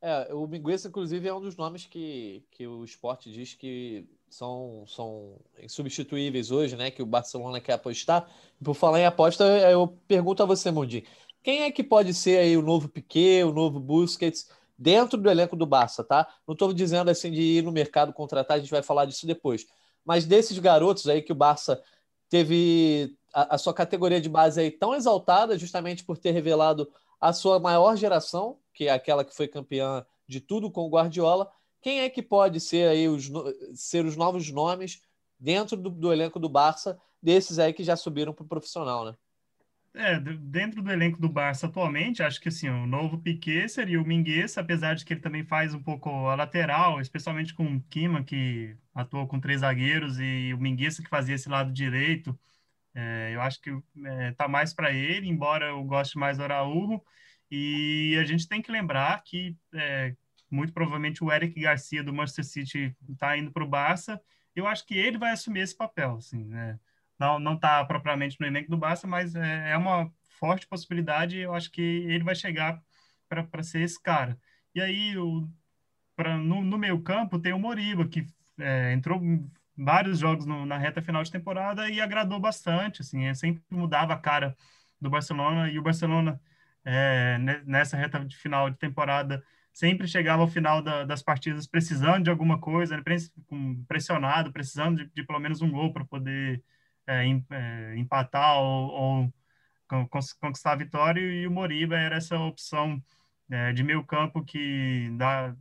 [SPEAKER 1] É, o Mingueza, inclusive, é um dos nomes que, que o esporte diz que são, são insubstituíveis hoje, né? Que o Barcelona quer apostar. Por falar em aposta, eu pergunto a você, Mundi, quem é que pode ser aí o novo Piquet, o novo Busquets dentro do elenco do Barça, tá? Não estou dizendo assim de ir no mercado contratar, a gente vai falar disso depois. Mas desses garotos aí que o Barça teve a, a, sua categoria de base aí tão exaltada, justamente por ter revelado a sua maior geração, que é aquela que foi campeã de tudo com o Guardiola. Quem é que pode ser aí os, ser os novos nomes dentro do, do elenco do Barça, desses aí que já subiram para o profissional, né?
[SPEAKER 3] É, dentro do elenco do Barça atualmente, acho que assim, o novo Piquet seria o Minguez, apesar de que ele também faz um pouco a lateral, especialmente com o Kima, que atuou com três zagueiros, e o Minguez que fazia esse lado direito. É, eu acho que é, tá mais para ele, embora eu goste mais do Araújo. E a gente tem que lembrar que é, muito provavelmente o Eric Garcia do Manchester City está indo para o Barça. Eu acho que ele vai assumir esse papel, assim, né? Não não está propriamente no elenco do Barça, mas é, é uma forte possibilidade. Eu acho que ele vai chegar para ser esse cara. E aí, o, pra, no, no meio campo, tem o Moriba, que é, entrou vários jogos no, na reta final de temporada e agradou bastante. Assim, é, sempre mudava a cara do Barcelona e o Barcelona, é, nessa reta de final de temporada, sempre chegava ao final da, das partidas precisando de alguma coisa, né, pressionado, precisando de, de pelo menos um gol para poder empatar ou, ou, conquistar a vitória, e o Moriba era essa opção é, de meio campo que dá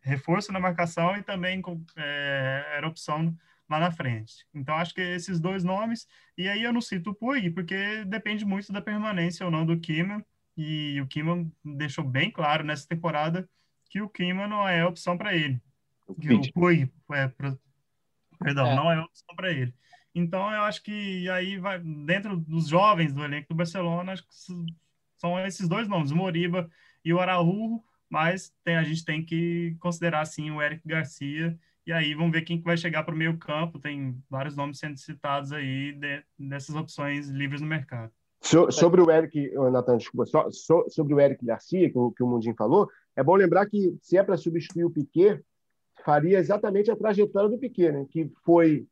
[SPEAKER 3] reforço na marcação e também é, era opção lá na frente. Então, acho que esses dois nomes, e aí eu não cito o Puig, porque depende muito da permanência ou não do Kima, e o Kima deixou bem claro nessa temporada que o Kima não é opção para ele. Que o Puig, é, perdão, é. não é opção para ele. Então, eu acho que aí vai dentro dos jovens do elenco do Barcelona, acho que são esses dois nomes, o Moriba e o Araújo, mas tem, a gente tem que considerar sim o Eric Garcia e aí vamos ver quem vai chegar para o meio campo. Tem vários nomes sendo citados aí de, dessas opções livres no mercado.
[SPEAKER 2] So, sobre o Eric, Natan, desculpa, so, so, sobre o Eric Garcia, que o, que o Mundinho falou, é bom lembrar que se é para substituir o Piquet, faria exatamente a trajetória do Piquet, né? que foi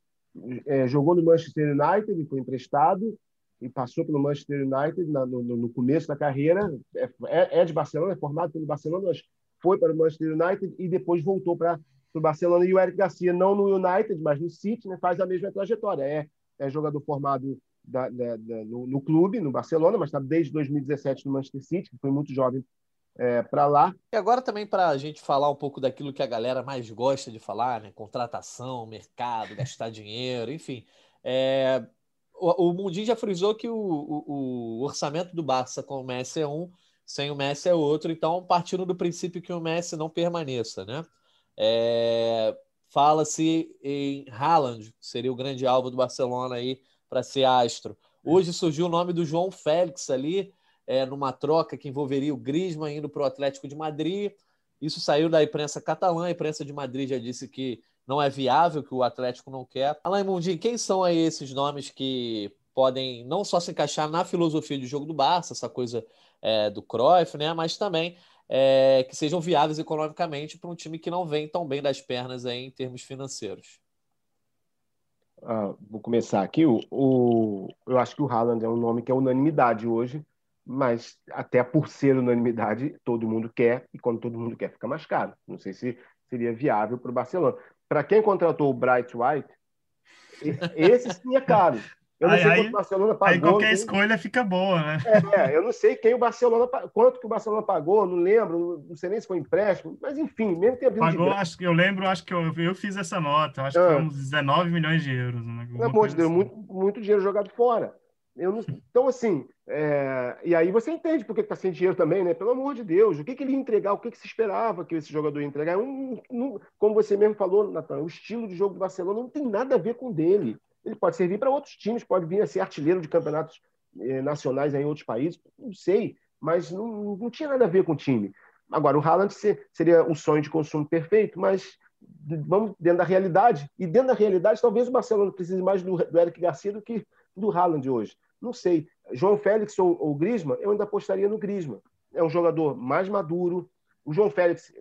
[SPEAKER 2] é, jogou no Manchester United, foi emprestado e passou pelo Manchester United na, no, no, começo da carreira. É, é, é, de Barcelona, é formado pelo Barcelona, mas foi para o Manchester United e depois voltou para o Barcelona. E o Eric Garcia, não no United, mas no City, né, faz a mesma trajetória. É, é jogador formado da, da, da, no, no, clube, no Barcelona, mas está desde 2017 no Manchester City, que foi muito jovem é, para lá.
[SPEAKER 1] E agora também para a gente falar um pouco daquilo que a galera mais gosta de falar, né? Contratação, mercado, gastar dinheiro, enfim. É, o, o Mundinho já frisou que o, o, o, orçamento do Barça com o Messi é um, sem o Messi é outro, então partindo do princípio que o Messi não permaneça, né? É, Fala-se em Haaland, seria o grande alvo do Barcelona aí para ser astro. Hoje surgiu o nome do João Félix ali, é, numa troca que envolveria o Griezmann indo para o Atlético de Madrid. Isso saiu da imprensa catalã, a imprensa de Madrid já disse que não é viável, que o Atlético não quer. Alain Mundinho, quem são aí esses nomes que podem não só se encaixar na filosofia de jogo do Barça, essa coisa é, do Cruyff, né, mas também é, que sejam viáveis economicamente para um time que não vem tão bem das pernas aí em termos financeiros.
[SPEAKER 2] Ah, vou começar aqui. O, o, eu acho que o Haaland é um nome que é unanimidade hoje, mas até por ser unanimidade, todo mundo quer, e quando todo mundo quer, fica mais caro. Não sei se seria viável para o Barcelona. Para quem contratou o Bright White, esse sim é caro.
[SPEAKER 3] Eu não aí, sei quanto o Barcelona pagou. Aí qualquer escolha fica boa, né?
[SPEAKER 2] É, eu não sei quem o Barcelona quanto que o Barcelona pagou, não lembro, não sei nem se foi empréstimo, mas enfim, mesmo
[SPEAKER 3] ter pagou, acho que eu lembro, acho que eu, eu fiz essa nota, acho ah. que foi uns 19 milhões de euros. Né?
[SPEAKER 2] Pelo amor de Deus, assim. muito, muito dinheiro jogado fora. Não, então, assim, é, e aí você entende por que está sem dinheiro também, né? Pelo amor de Deus, o que, que ele ia entregar, o que, que se esperava que esse jogador ia entregar? Um, um, como você mesmo falou, Natan, o estilo de jogo do Barcelona não tem nada a ver com o dele. Ele pode servir para outros times, pode vir a ser artilheiro de campeonatos eh, nacionais em outros países, não sei, mas não, não tinha nada a ver com o time. Agora, o Haaland seria um sonho de consumo perfeito, mas vamos dentro da realidade. E dentro da realidade, talvez o Barcelona precise mais do, do Eric Garcia do que do Haaland hoje. Não sei. João Félix ou, ou Griezmann, eu ainda apostaria no Griezmann. É um jogador mais maduro. O João Félix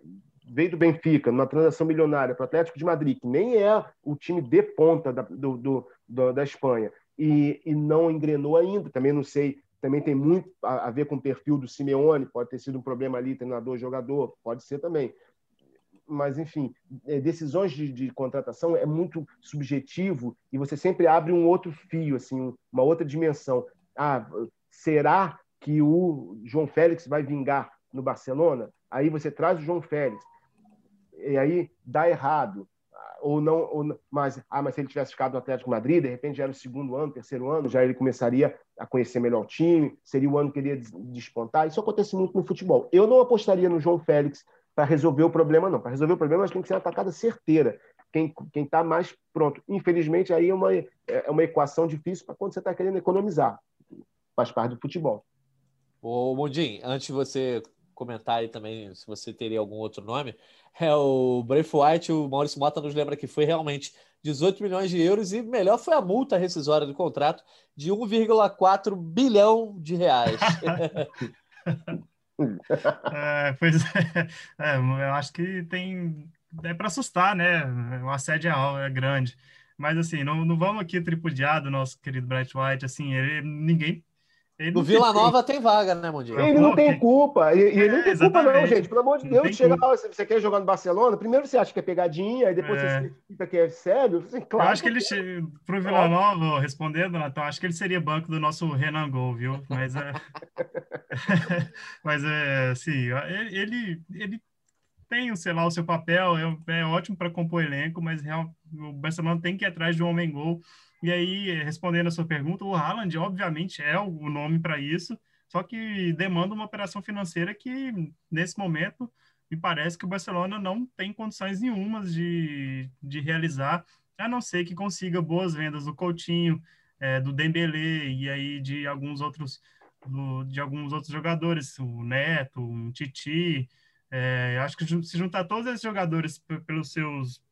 [SPEAKER 2] veio do Benfica, numa transação milionária para o Atlético de Madrid, que nem é o time de ponta da, do, do, do, da Espanha, e, e não engrenou ainda. Também não sei, também tem muito a, a ver com o perfil do Simeone, pode ter sido um problema ali, treinador-jogador, pode ser também mas enfim, é, decisões de, de, contratação é muito subjetivo e você sempre abre um outro fio, assim, uma outra dimensão. Ah, será que o João Félix vai vingar no Barcelona? Aí você traz o João Félix e aí dá errado ou não, ou, mas, ah, mas se ele tivesse ficado no Atlético Madrid, de repente já era o segundo ano, terceiro ano, já ele começaria a conhecer melhor o time, seria o ano que ele ia despontar. Isso acontece muito no futebol. Eu não apostaria no João Félix para resolver o problema, não. Para resolver o problema, acho que tem que ser uma atacada certeira. Quem está mais pronto. Infelizmente, aí é uma, é uma equação difícil para quando você está querendo economizar. Faz parte do futebol.
[SPEAKER 1] Ô, Mundim, antes de você comentar aí também se você teria algum outro nome, é o White, o Maurício Mota nos lembra que foi realmente 18 milhões de euros e melhor foi a multa rescisória do contrato de 1,4 bilhão de reais.
[SPEAKER 3] é, pois é, é, eu acho que tem. É para assustar, né? O assédio é, é grande. Mas, assim, não, não vamos aqui tripudiar do nosso querido Bright White. Assim, ele, ninguém
[SPEAKER 1] ele no Vila Nova tem vaga, né, Mondinho?
[SPEAKER 2] Ele não tem culpa. E, ele não tem é, culpa, não, gente. Pelo amor de Deus, chega lá, você quer jogar no Barcelona, primeiro você acha que é pegadinha, aí depois é. você fica que é sério. Assim,
[SPEAKER 3] claro, Eu acho que ele, che... pro Vila Nova, respondendo, Natão, acho que ele seria banco do nosso Renan Gol, viu? Mas é. Mas é, assim, ele, ele tem, sei lá, o seu papel, é, é ótimo para compor elenco, mas real, o Barcelona tem que ir atrás de um homem-gol e aí, respondendo a sua pergunta, o Haaland, obviamente, é o nome para isso, só que demanda uma operação financeira que, nesse momento, me parece que o Barcelona não tem condições nenhumas de, de realizar, a não ser que consiga boas vendas do Coutinho, é, do Dembélé e aí de alguns outros do, de alguns outros jogadores, o Neto, o Titi. É, acho que se juntar todos esses jogadores pelos seus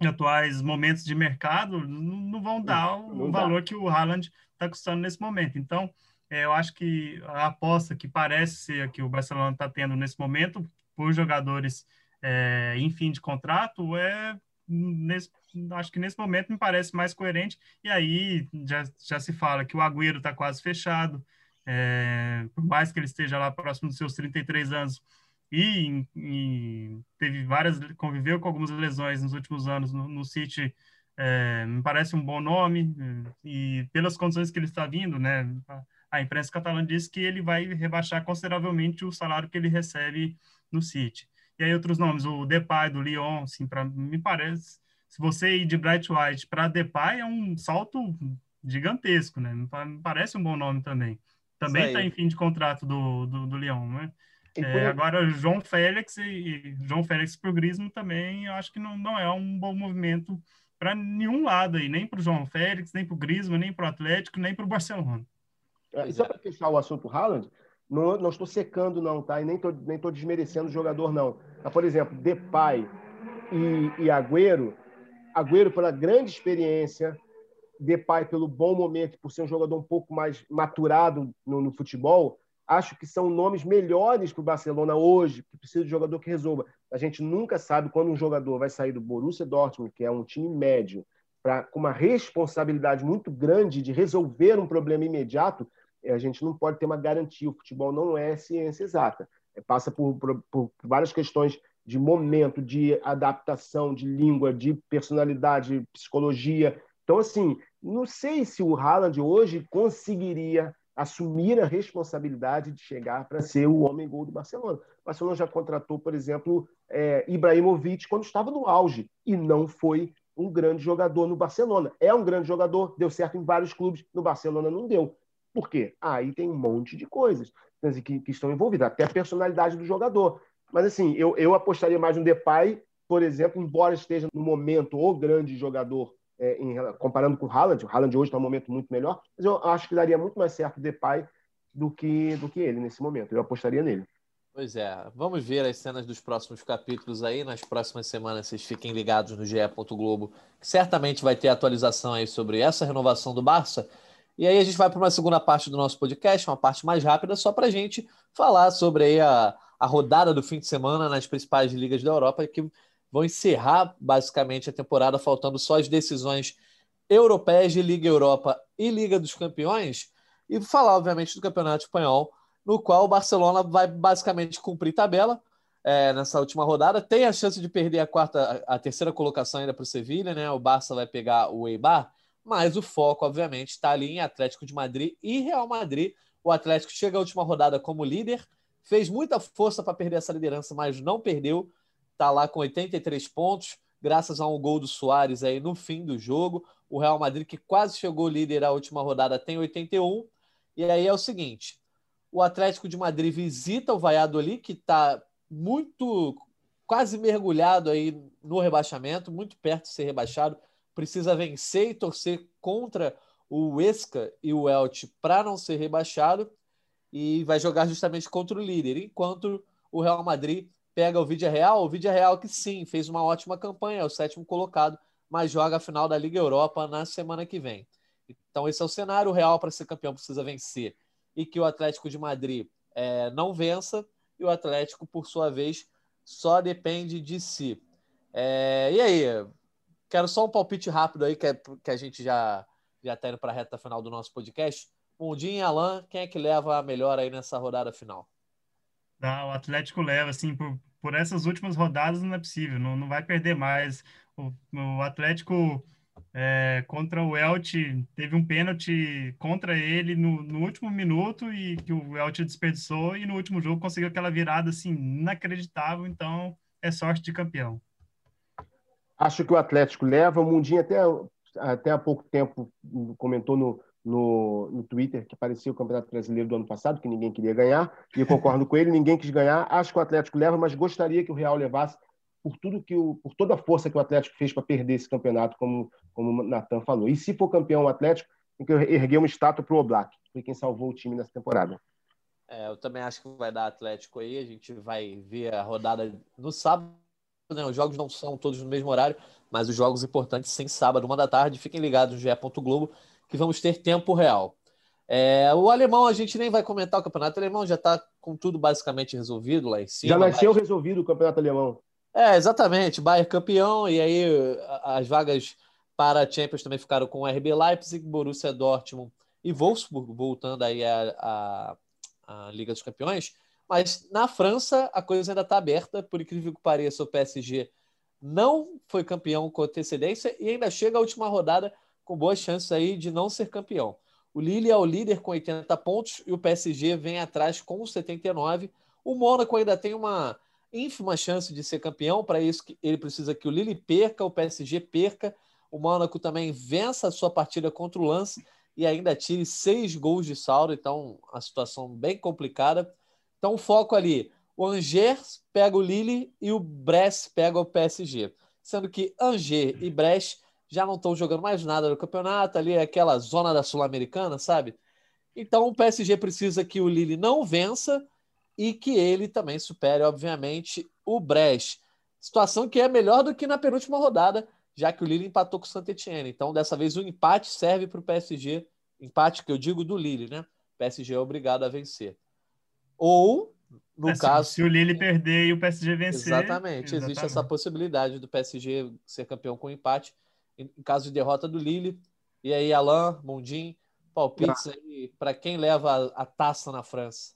[SPEAKER 3] atuais momentos de mercado não vão dar o valor que o Haaland está custando nesse momento. Então, é, eu acho que a aposta que parece ser que o Barcelona está tendo nesse momento por jogadores é, em fim de contrato é nesse, acho que nesse momento me parece mais coerente e aí já, já se fala que o Agüero está quase fechado é, por mais que ele esteja lá próximo dos seus 33 anos e, e, teve várias, conviveu com algumas lesões nos últimos anos no, no City, é, me parece um bom nome, e pelas condições que ele está vindo, né, a, a imprensa catalã diz que ele vai rebaixar consideravelmente o salário que ele recebe no City. E aí outros nomes, o Depay do Lyon, assim, para me parece, se você ir de Bright White para Depay é um salto gigantesco, né? Me parece um bom nome também. Também está em fim de contrato do, do, do Lyon, né? É, agora, João Félix e João Félix para o Grismo também, eu acho que não, não é um bom movimento para nenhum lado aí, nem para o João Félix, nem para o Grismo, nem para o Atlético, nem para o Barcelona.
[SPEAKER 2] É, e só para fechar o assunto Haaland, Não, não estou secando, não, tá? E nem estou nem tô desmerecendo o jogador, não. Mas, por exemplo, Depay e, e Agüero, Agüero pela grande experiência, Depay pelo bom momento, por ser um jogador um pouco mais maturado no, no futebol, acho que são nomes melhores para o Barcelona hoje, que precisa de jogador que resolva. A gente nunca sabe quando um jogador vai sair do Borussia Dortmund, que é um time médio, pra, com uma responsabilidade muito grande de resolver um problema imediato, eh, a gente não pode ter uma garantia. O futebol não é ciência exata. É, passa por, por, por várias questões de momento, de adaptação, de língua, de personalidade, psicologia. Então, assim, não sei se o Haaland hoje conseguiria assumir a responsabilidade de chegar para ser o homem-gol do Barcelona. O Barcelona já contratou, por exemplo, é, Ibrahimovic quando estava no auge e não foi um grande jogador no Barcelona. É um grande jogador, deu certo em vários clubes, no Barcelona não deu. Por quê? aí tem um monte de coisas que, que, estão envolvidas, até a personalidade do jogador. Mas assim, eu, eu apostaria mais no Depay, por exemplo, embora esteja no momento o grande jogador é, em, comparando com o Haaland, o Haaland hoje está um momento muito melhor, mas eu acho que daria muito mais certo o Depay do que, do que ele nesse momento. Eu apostaria nele.
[SPEAKER 1] Pois é, vamos ver as cenas dos próximos capítulos aí. Nas próximas semanas, vocês fiquem ligados no GE. Globo, que certamente vai ter atualização aí sobre essa renovação do Barça. E aí a gente vai para uma segunda parte do nosso podcast, uma parte mais rápida, só para a gente falar sobre aí a, a rodada do fim de semana nas principais ligas da Europa, que vão encerrar basicamente a temporada, faltando só as decisões europeias de Liga Europa e Liga dos Campeões, e falar, obviamente, do Campeonato Espanhol, no qual o Barcelona vai basicamente cumprir tabela é, nessa última rodada. Tem a chance de perder a quarta, a terceira colocação ainda para o Sevilha, né? O Barça vai pegar o Eibar, mas o foco, obviamente, está ali em Atlético de Madrid e Real Madrid. O Atlético chega à última rodada como líder, fez muita força para perder essa liderança, mas não perdeu está lá com 83 pontos, graças a um gol do Soares aí no fim do jogo. O Real Madrid, que quase chegou líder à última rodada, tem 81. E aí é o seguinte: o Atlético de Madrid visita o Valladolid, que está muito quase mergulhado aí no rebaixamento, muito perto de ser rebaixado. Precisa vencer e torcer contra o Esca e o Elche para não ser rebaixado e vai jogar justamente contra o líder, enquanto o Real Madrid pega o Vídeo Real, o Vídeo Real que sim, fez uma ótima campanha, é o sétimo colocado, mas joga a final da Liga Europa na semana que vem. Então esse é o cenário, o Real para ser campeão precisa vencer e que o Atlético de Madrid é, não vença e o Atlético, por sua vez, só depende de si. É, e aí, quero só um palpite rápido aí, que, é, que a gente já já está indo para a reta final do nosso podcast. Mundinho e Alan, quem é que leva a melhor aí nessa rodada final?
[SPEAKER 3] Tá, o Atlético leva, assim, por, por essas últimas rodadas não é possível, não, não vai perder mais. O, o Atlético é, contra o Elche teve um pênalti contra ele no, no último minuto e que o Elche desperdiçou e no último jogo conseguiu aquela virada assim inacreditável, então é sorte de campeão.
[SPEAKER 2] Acho que o Atlético leva, o Mundinho até, até há pouco tempo comentou no, no, no Twitter que parecia o Campeonato Brasileiro do ano passado, que ninguém queria ganhar, e eu concordo com ele, ninguém quis ganhar. Acho que o Atlético leva, mas gostaria que o Real levasse por tudo que o, por toda a força que o Atlético fez para perder esse campeonato, como, como o Natan falou. E se for campeão o Atlético, tem que erguer uma estátua para o Oblak, foi quem salvou o time nessa temporada.
[SPEAKER 1] É, eu também acho que vai dar Atlético aí. A gente vai ver a rodada no sábado. Né? Os jogos não são todos no mesmo horário, mas os jogos importantes sem sábado, uma da tarde. Fiquem ligados no GE. Globo que vamos ter tempo real. É, o alemão, a gente nem vai comentar o campeonato alemão, já está com tudo basicamente resolvido lá em cima.
[SPEAKER 2] Já nasceu mas... resolvido o campeonato alemão.
[SPEAKER 1] É, exatamente. Bayern campeão, e aí as vagas para a Champions também ficaram com o RB Leipzig, Borussia Dortmund e Wolfsburg, voltando aí à, à, Liga dos Campeões. Mas na França a coisa ainda está aberta, por incrível que pareça, o PSG não foi campeão com antecedência e ainda chega a última rodada com boas chances aí de não ser campeão. O Lille é o líder com 80 pontos e o PSG vem atrás com 79. O Mônaco ainda tem uma ínfima chance de ser campeão, para isso ele precisa que o Lille perca, o PSG perca, o Mônaco também vença a sua partida contra o Lance e ainda tire seis gols de saldo, então a situação bem complicada. Então o foco ali, o Angers pega o Lille e o Brest pega o PSG, sendo que Angers e Brest já não estão jogando mais nada no campeonato, ali é aquela zona da Sul-Americana, sabe? Então o PSG precisa que o Lille não vença e que ele também supere, obviamente, o Brest. Situação que é melhor do que na penúltima rodada, já que o Lille empatou com o Saint-Etienne. Então, dessa vez, o empate serve para o PSG. Empate que eu digo do Lille, né? O PSG é obrigado a vencer. Ou, no é, caso.
[SPEAKER 3] Se, se, o Lille perder e o PSG vencer.
[SPEAKER 1] Exatamente, exatamente, existe essa possibilidade do PSG ser campeão com empate. Em, caso de derrota do Lille. E aí, Alain, Mundim, palpites aí para quem leva a, a taça na França?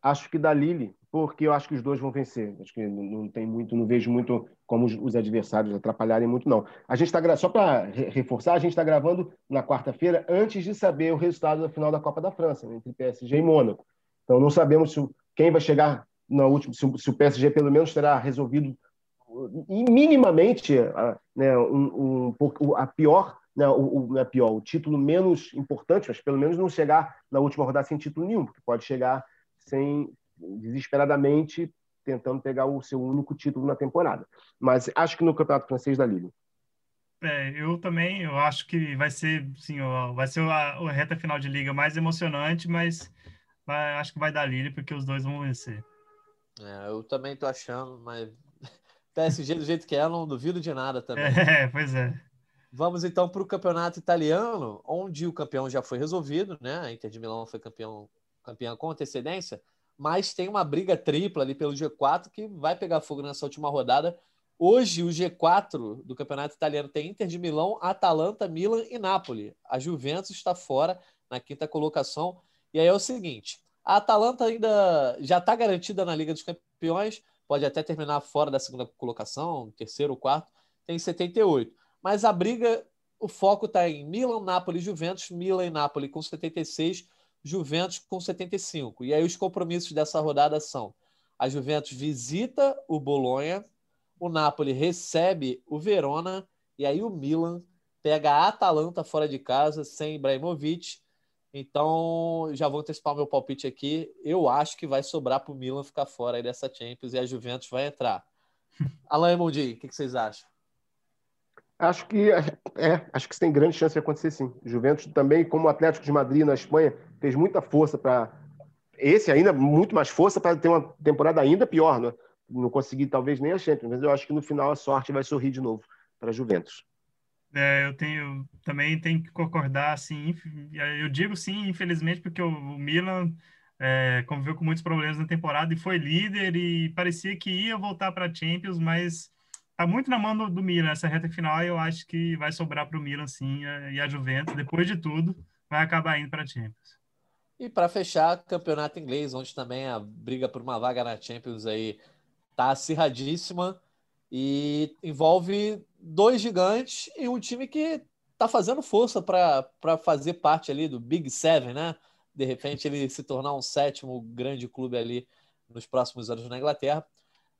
[SPEAKER 2] Acho que da Lille, porque eu acho que os dois vão vencer. Acho que não tem muito, não vejo muito como os, adversários atrapalharem muito, não. A gente está só para reforçar, a gente está gravando na quarta-feira antes de saber o resultado da final da Copa da França, né, entre PSG e Mônaco. Então não sabemos se, quem vai chegar na última, se, se, o PSG pelo menos terá resolvido minimamente né, um, um, a pior né, o, o, não é pior, o título menos importante, mas pelo menos não chegar na última rodada sem título nenhum, porque pode chegar sem desesperadamente tentando pegar o seu único título na temporada. Mas acho que no Campeonato Francês da Liga.
[SPEAKER 3] É, eu também, eu acho que vai ser, sim, vai ser a, a reta final de liga mais emocionante, mas vai, acho que vai dar Lille porque os dois vão vencer.
[SPEAKER 1] É, eu também tô achando, mas PSG do jeito que é, não duvido de nada também.
[SPEAKER 3] É, pois é.
[SPEAKER 1] Vamos então para o campeonato italiano, onde o campeão já foi resolvido, né? A Inter de Milão foi campeão, campeão com antecedência mas tem uma briga tripla ali pelo G4 que vai pegar fogo nessa última rodada. Hoje, o G4 do Campeonato Italiano tem Inter de Milão, Atalanta, Milan e Napoli. A Juventus está fora na quinta colocação. E aí é o seguinte: a Atalanta ainda já está garantida na Liga dos Campeões, pode até terminar fora da segunda colocação, terceiro ou quarto, tem 78. Mas a briga, o foco está em Milan, Napoli, Juventus, Milan e Napoli com 76 Juventus com 75. E aí os compromissos dessa rodada são: a Juventus visita o Bolonha, o Napoli recebe o Verona e aí o Milan pega a Atalanta fora de casa sem Ibrahimovic. Então, já vou antecipar meu palpite aqui. Eu acho que vai sobrar para o Milan ficar fora aí dessa Champions e a Juventus vai entrar. Alain Mundi, o que, que vocês acham?
[SPEAKER 2] Acho que é, acho que tem grande chance de acontecer sim. Juventus também, como o Atlético de Madrid na Espanha, fez muita força para esse ainda muito mais força para ter uma temporada ainda pior, né? Não conseguir talvez nem a Champions, mas eu acho que no final a sorte vai sorrir de novo para a Juventus.
[SPEAKER 3] É, eu tenho também tenho que concordar assim, eu digo sim, infelizmente, porque o, o Milan é, conviveu com muitos problemas na temporada e foi líder e parecia que ia voltar para a Champions, mas tá muito na mão do, do Milan essa reta final eu acho que vai sobrar para o Milan sim e a Juventus depois de tudo vai acabar indo para a Champions.
[SPEAKER 1] E para fechar, campeonato inglês, onde também a briga por uma vaga na Champions aí tá acirradíssima e envolve dois gigantes e um time que tá fazendo força para fazer parte ali do Big Seven, né? De repente ele se tornar um sétimo grande clube ali nos próximos anos na Inglaterra.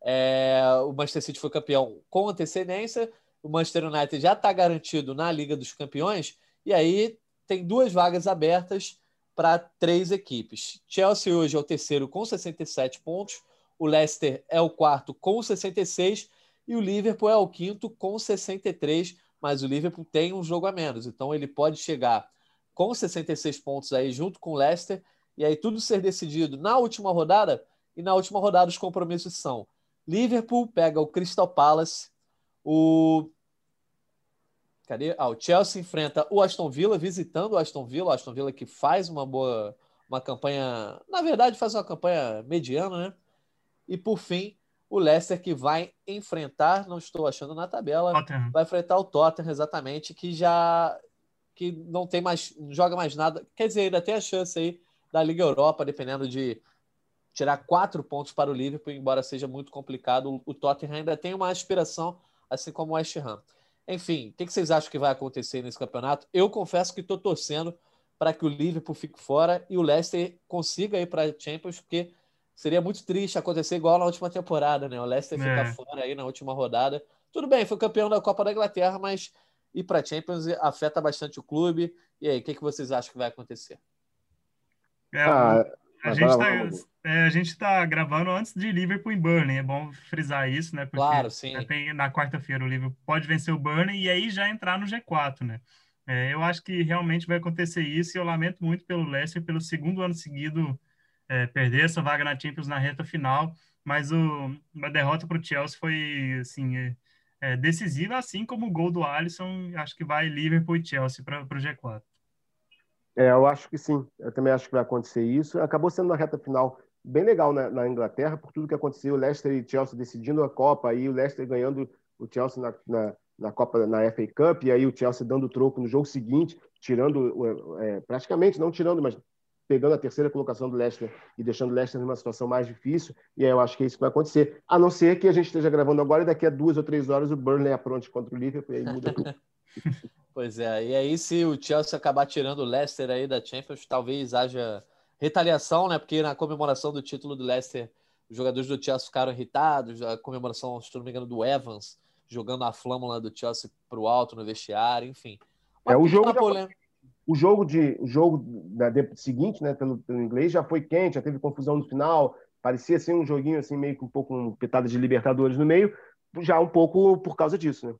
[SPEAKER 1] É, o Manchester City foi campeão com antecedência, o Manchester United já está garantido na Liga dos Campeões, e aí tem duas vagas abertas para três equipes. Chelsea hoje é o terceiro com 67 pontos, o Leicester é o quarto com 66 e o Liverpool é o quinto com 63, mas o Liverpool tem um jogo a menos, então ele pode chegar com 66 pontos aí junto com o Leicester e aí tudo ser decidido na última rodada. E na última rodada os compromissos são Liverpool pega o Crystal Palace. O Cadê? Ah, o Chelsea enfrenta o Aston Villa, visitando o Aston Villa. O Aston Villa que faz uma boa uma campanha, na verdade, faz uma campanha mediana, né? E por fim, o Leicester que vai enfrentar, não estou achando na tabela, Tottenham. vai enfrentar o Tottenham exatamente, que já que não tem mais, não joga mais nada. Quer dizer, ainda tem a chance aí da Liga Europa, dependendo de tirar quatro pontos para o Liverpool, embora seja muito complicado. O Tottenham ainda tem uma aspiração, assim como o West Ham. Enfim, o que vocês acham que vai acontecer nesse campeonato? Eu confesso que estou torcendo para que o Liverpool fique fora e o Leicester consiga ir para a Champions, porque seria muito triste acontecer igual na última temporada, né? O Leicester é. ficar fora aí na última rodada. Tudo bem, foi campeão da Copa da Inglaterra, mas ir para a Champions afeta bastante o clube. E aí, o que, que vocês acham que vai acontecer?
[SPEAKER 3] É, ah, a gente está é, a gente está gravando antes de Liverpool e Burnley, é bom frisar isso, né?
[SPEAKER 1] Porque claro, sim.
[SPEAKER 3] Tem, na quarta-feira o Liverpool pode vencer o Burnley e aí já entrar no G4, né? É, eu acho que realmente vai acontecer isso e eu lamento muito pelo Leicester pelo segundo ano seguido é, perder essa vaga na Champions na reta final, mas o, a derrota para o Chelsea foi assim é, é, decisiva, assim como o gol do Alisson, acho que vai Liverpool e Chelsea para o G4.
[SPEAKER 2] É, eu acho que sim, eu também acho que vai acontecer isso. Acabou sendo uma reta final bem legal na, na Inglaterra, por tudo que aconteceu, o Leicester e Chelsea decidindo a Copa, aí o Leicester ganhando o Chelsea na, na, na Copa, na FA Cup, e aí o Chelsea dando troco no jogo seguinte, tirando, é, praticamente, não tirando, mas pegando a terceira colocação do Leicester e deixando o Leicester numa situação mais difícil, e aí eu acho que é isso que vai acontecer. A não ser que a gente esteja gravando agora e daqui a duas ou três horas o Burnley apronte contra o Liverpool e aí muda tudo.
[SPEAKER 1] pois é, e aí se o Chelsea acabar tirando o Leicester aí da Champions, talvez haja retaliação, né? Porque na comemoração do título do Leicester, os jogadores do Chelsea ficaram irritados, a comemoração, se não me engano, do Evans, jogando a flâmula do Chelsea para o alto no vestiário, enfim.
[SPEAKER 2] é, o jogo o jogo de o jogo da, de, seguinte, né, pelo, pelo, inglês já foi quente, já teve confusão no final, parecia assim um joguinho assim meio que um pouco um petada de Libertadores no meio, já um pouco por causa disso, né?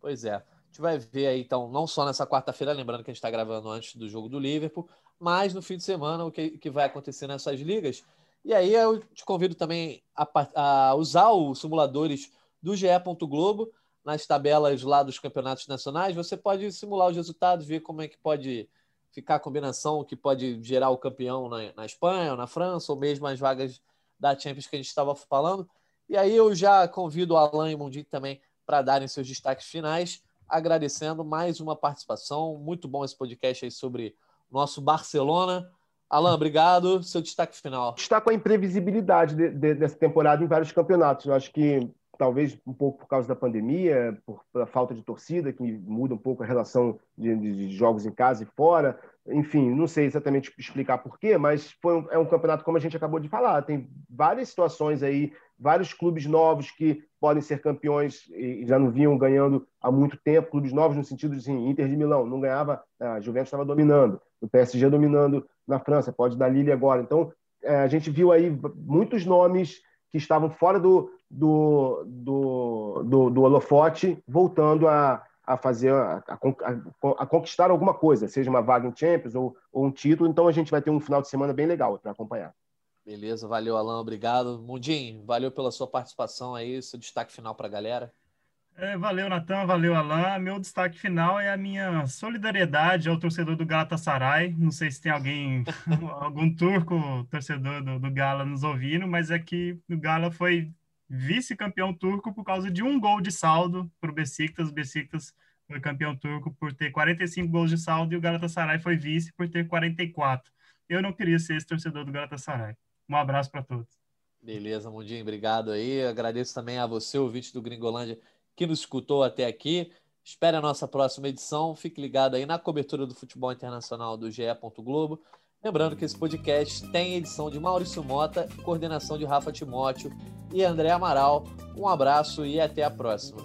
[SPEAKER 1] Pois é. A gente vai ver aí então, não só nessa quarta-feira, lembrando que a gente está gravando antes do jogo do Liverpool, mas no fim de semana o que, que vai acontecer nessas ligas. E aí eu te convido também a, a usar os simuladores do GE. Globo nas tabelas lá dos campeonatos nacionais, você pode simular os resultados, ver como é que pode ficar a combinação que pode gerar o campeão na, na Espanha, ou na França, ou mesmo as vagas da Champions que a gente estava falando. E aí eu já convido o Alan e o Mundinho também para darem seus destaques finais, agradecendo mais uma participação. Muito bom esse podcast aí sobre nosso Barcelona. Alan, obrigado. Seu destaque final.
[SPEAKER 2] Destaco a imprevisibilidade de, de, dessa temporada em vários campeonatos. Eu acho que talvez um pouco por causa da pandemia, por, pela falta de torcida, que muda um pouco a relação de, de, jogos em casa e fora. Enfim, não sei exatamente explicar porquê, mas foi um, é um campeonato, como a gente acabou de falar, tem várias situações aí, vários clubes novos que podem ser campeões e já não vinham ganhando há muito tempo, clubes novos no sentido de assim, Inter de Milão não ganhava, a Juventus estava dominando, o PSG dominando na França, pode dar Lille agora. Então, é, a gente viu aí muitos nomes que estavam fora do, do, do, do, do holofote, voltando a, a fazer, a, a, a, conquistar alguma coisa, seja uma vaga em Champions ou, ou um título. Então a gente vai ter um final de semana bem legal para acompanhar.
[SPEAKER 1] Beleza, valeu, Alan, obrigado. Mundinho, valeu pela sua participação aí, seu destaque final para a galera.
[SPEAKER 3] É, valeu, Natan, valeu, Alan. Meu destaque final é a minha solidariedade ao torcedor do Galatasaray. Não sei se tem alguém, algum turco torcedor do, do Gala nos ouvindo, mas é que o Gala foi vice-campeão turco por causa de um gol de saldo para o Besiktas. O Besiktas foi campeão turco por ter 45 gols de saldo e o Galatasaray foi vice por ter 44. Eu não queria ser esse torcedor do Galatasaray. Um abraço para todos.
[SPEAKER 1] Beleza, Mundinho, obrigado aí. Agradeço também a você, ouvinte do Gringolândia, que nos escutou até aqui. Espere a nossa próxima edição. Fique ligado aí na cobertura do futebol internacional do GE. Globo. Lembrando que esse podcast tem edição de Maurício Mota, coordenação de Rafa Timóteo e André Amaral. Um abraço e até a próxima.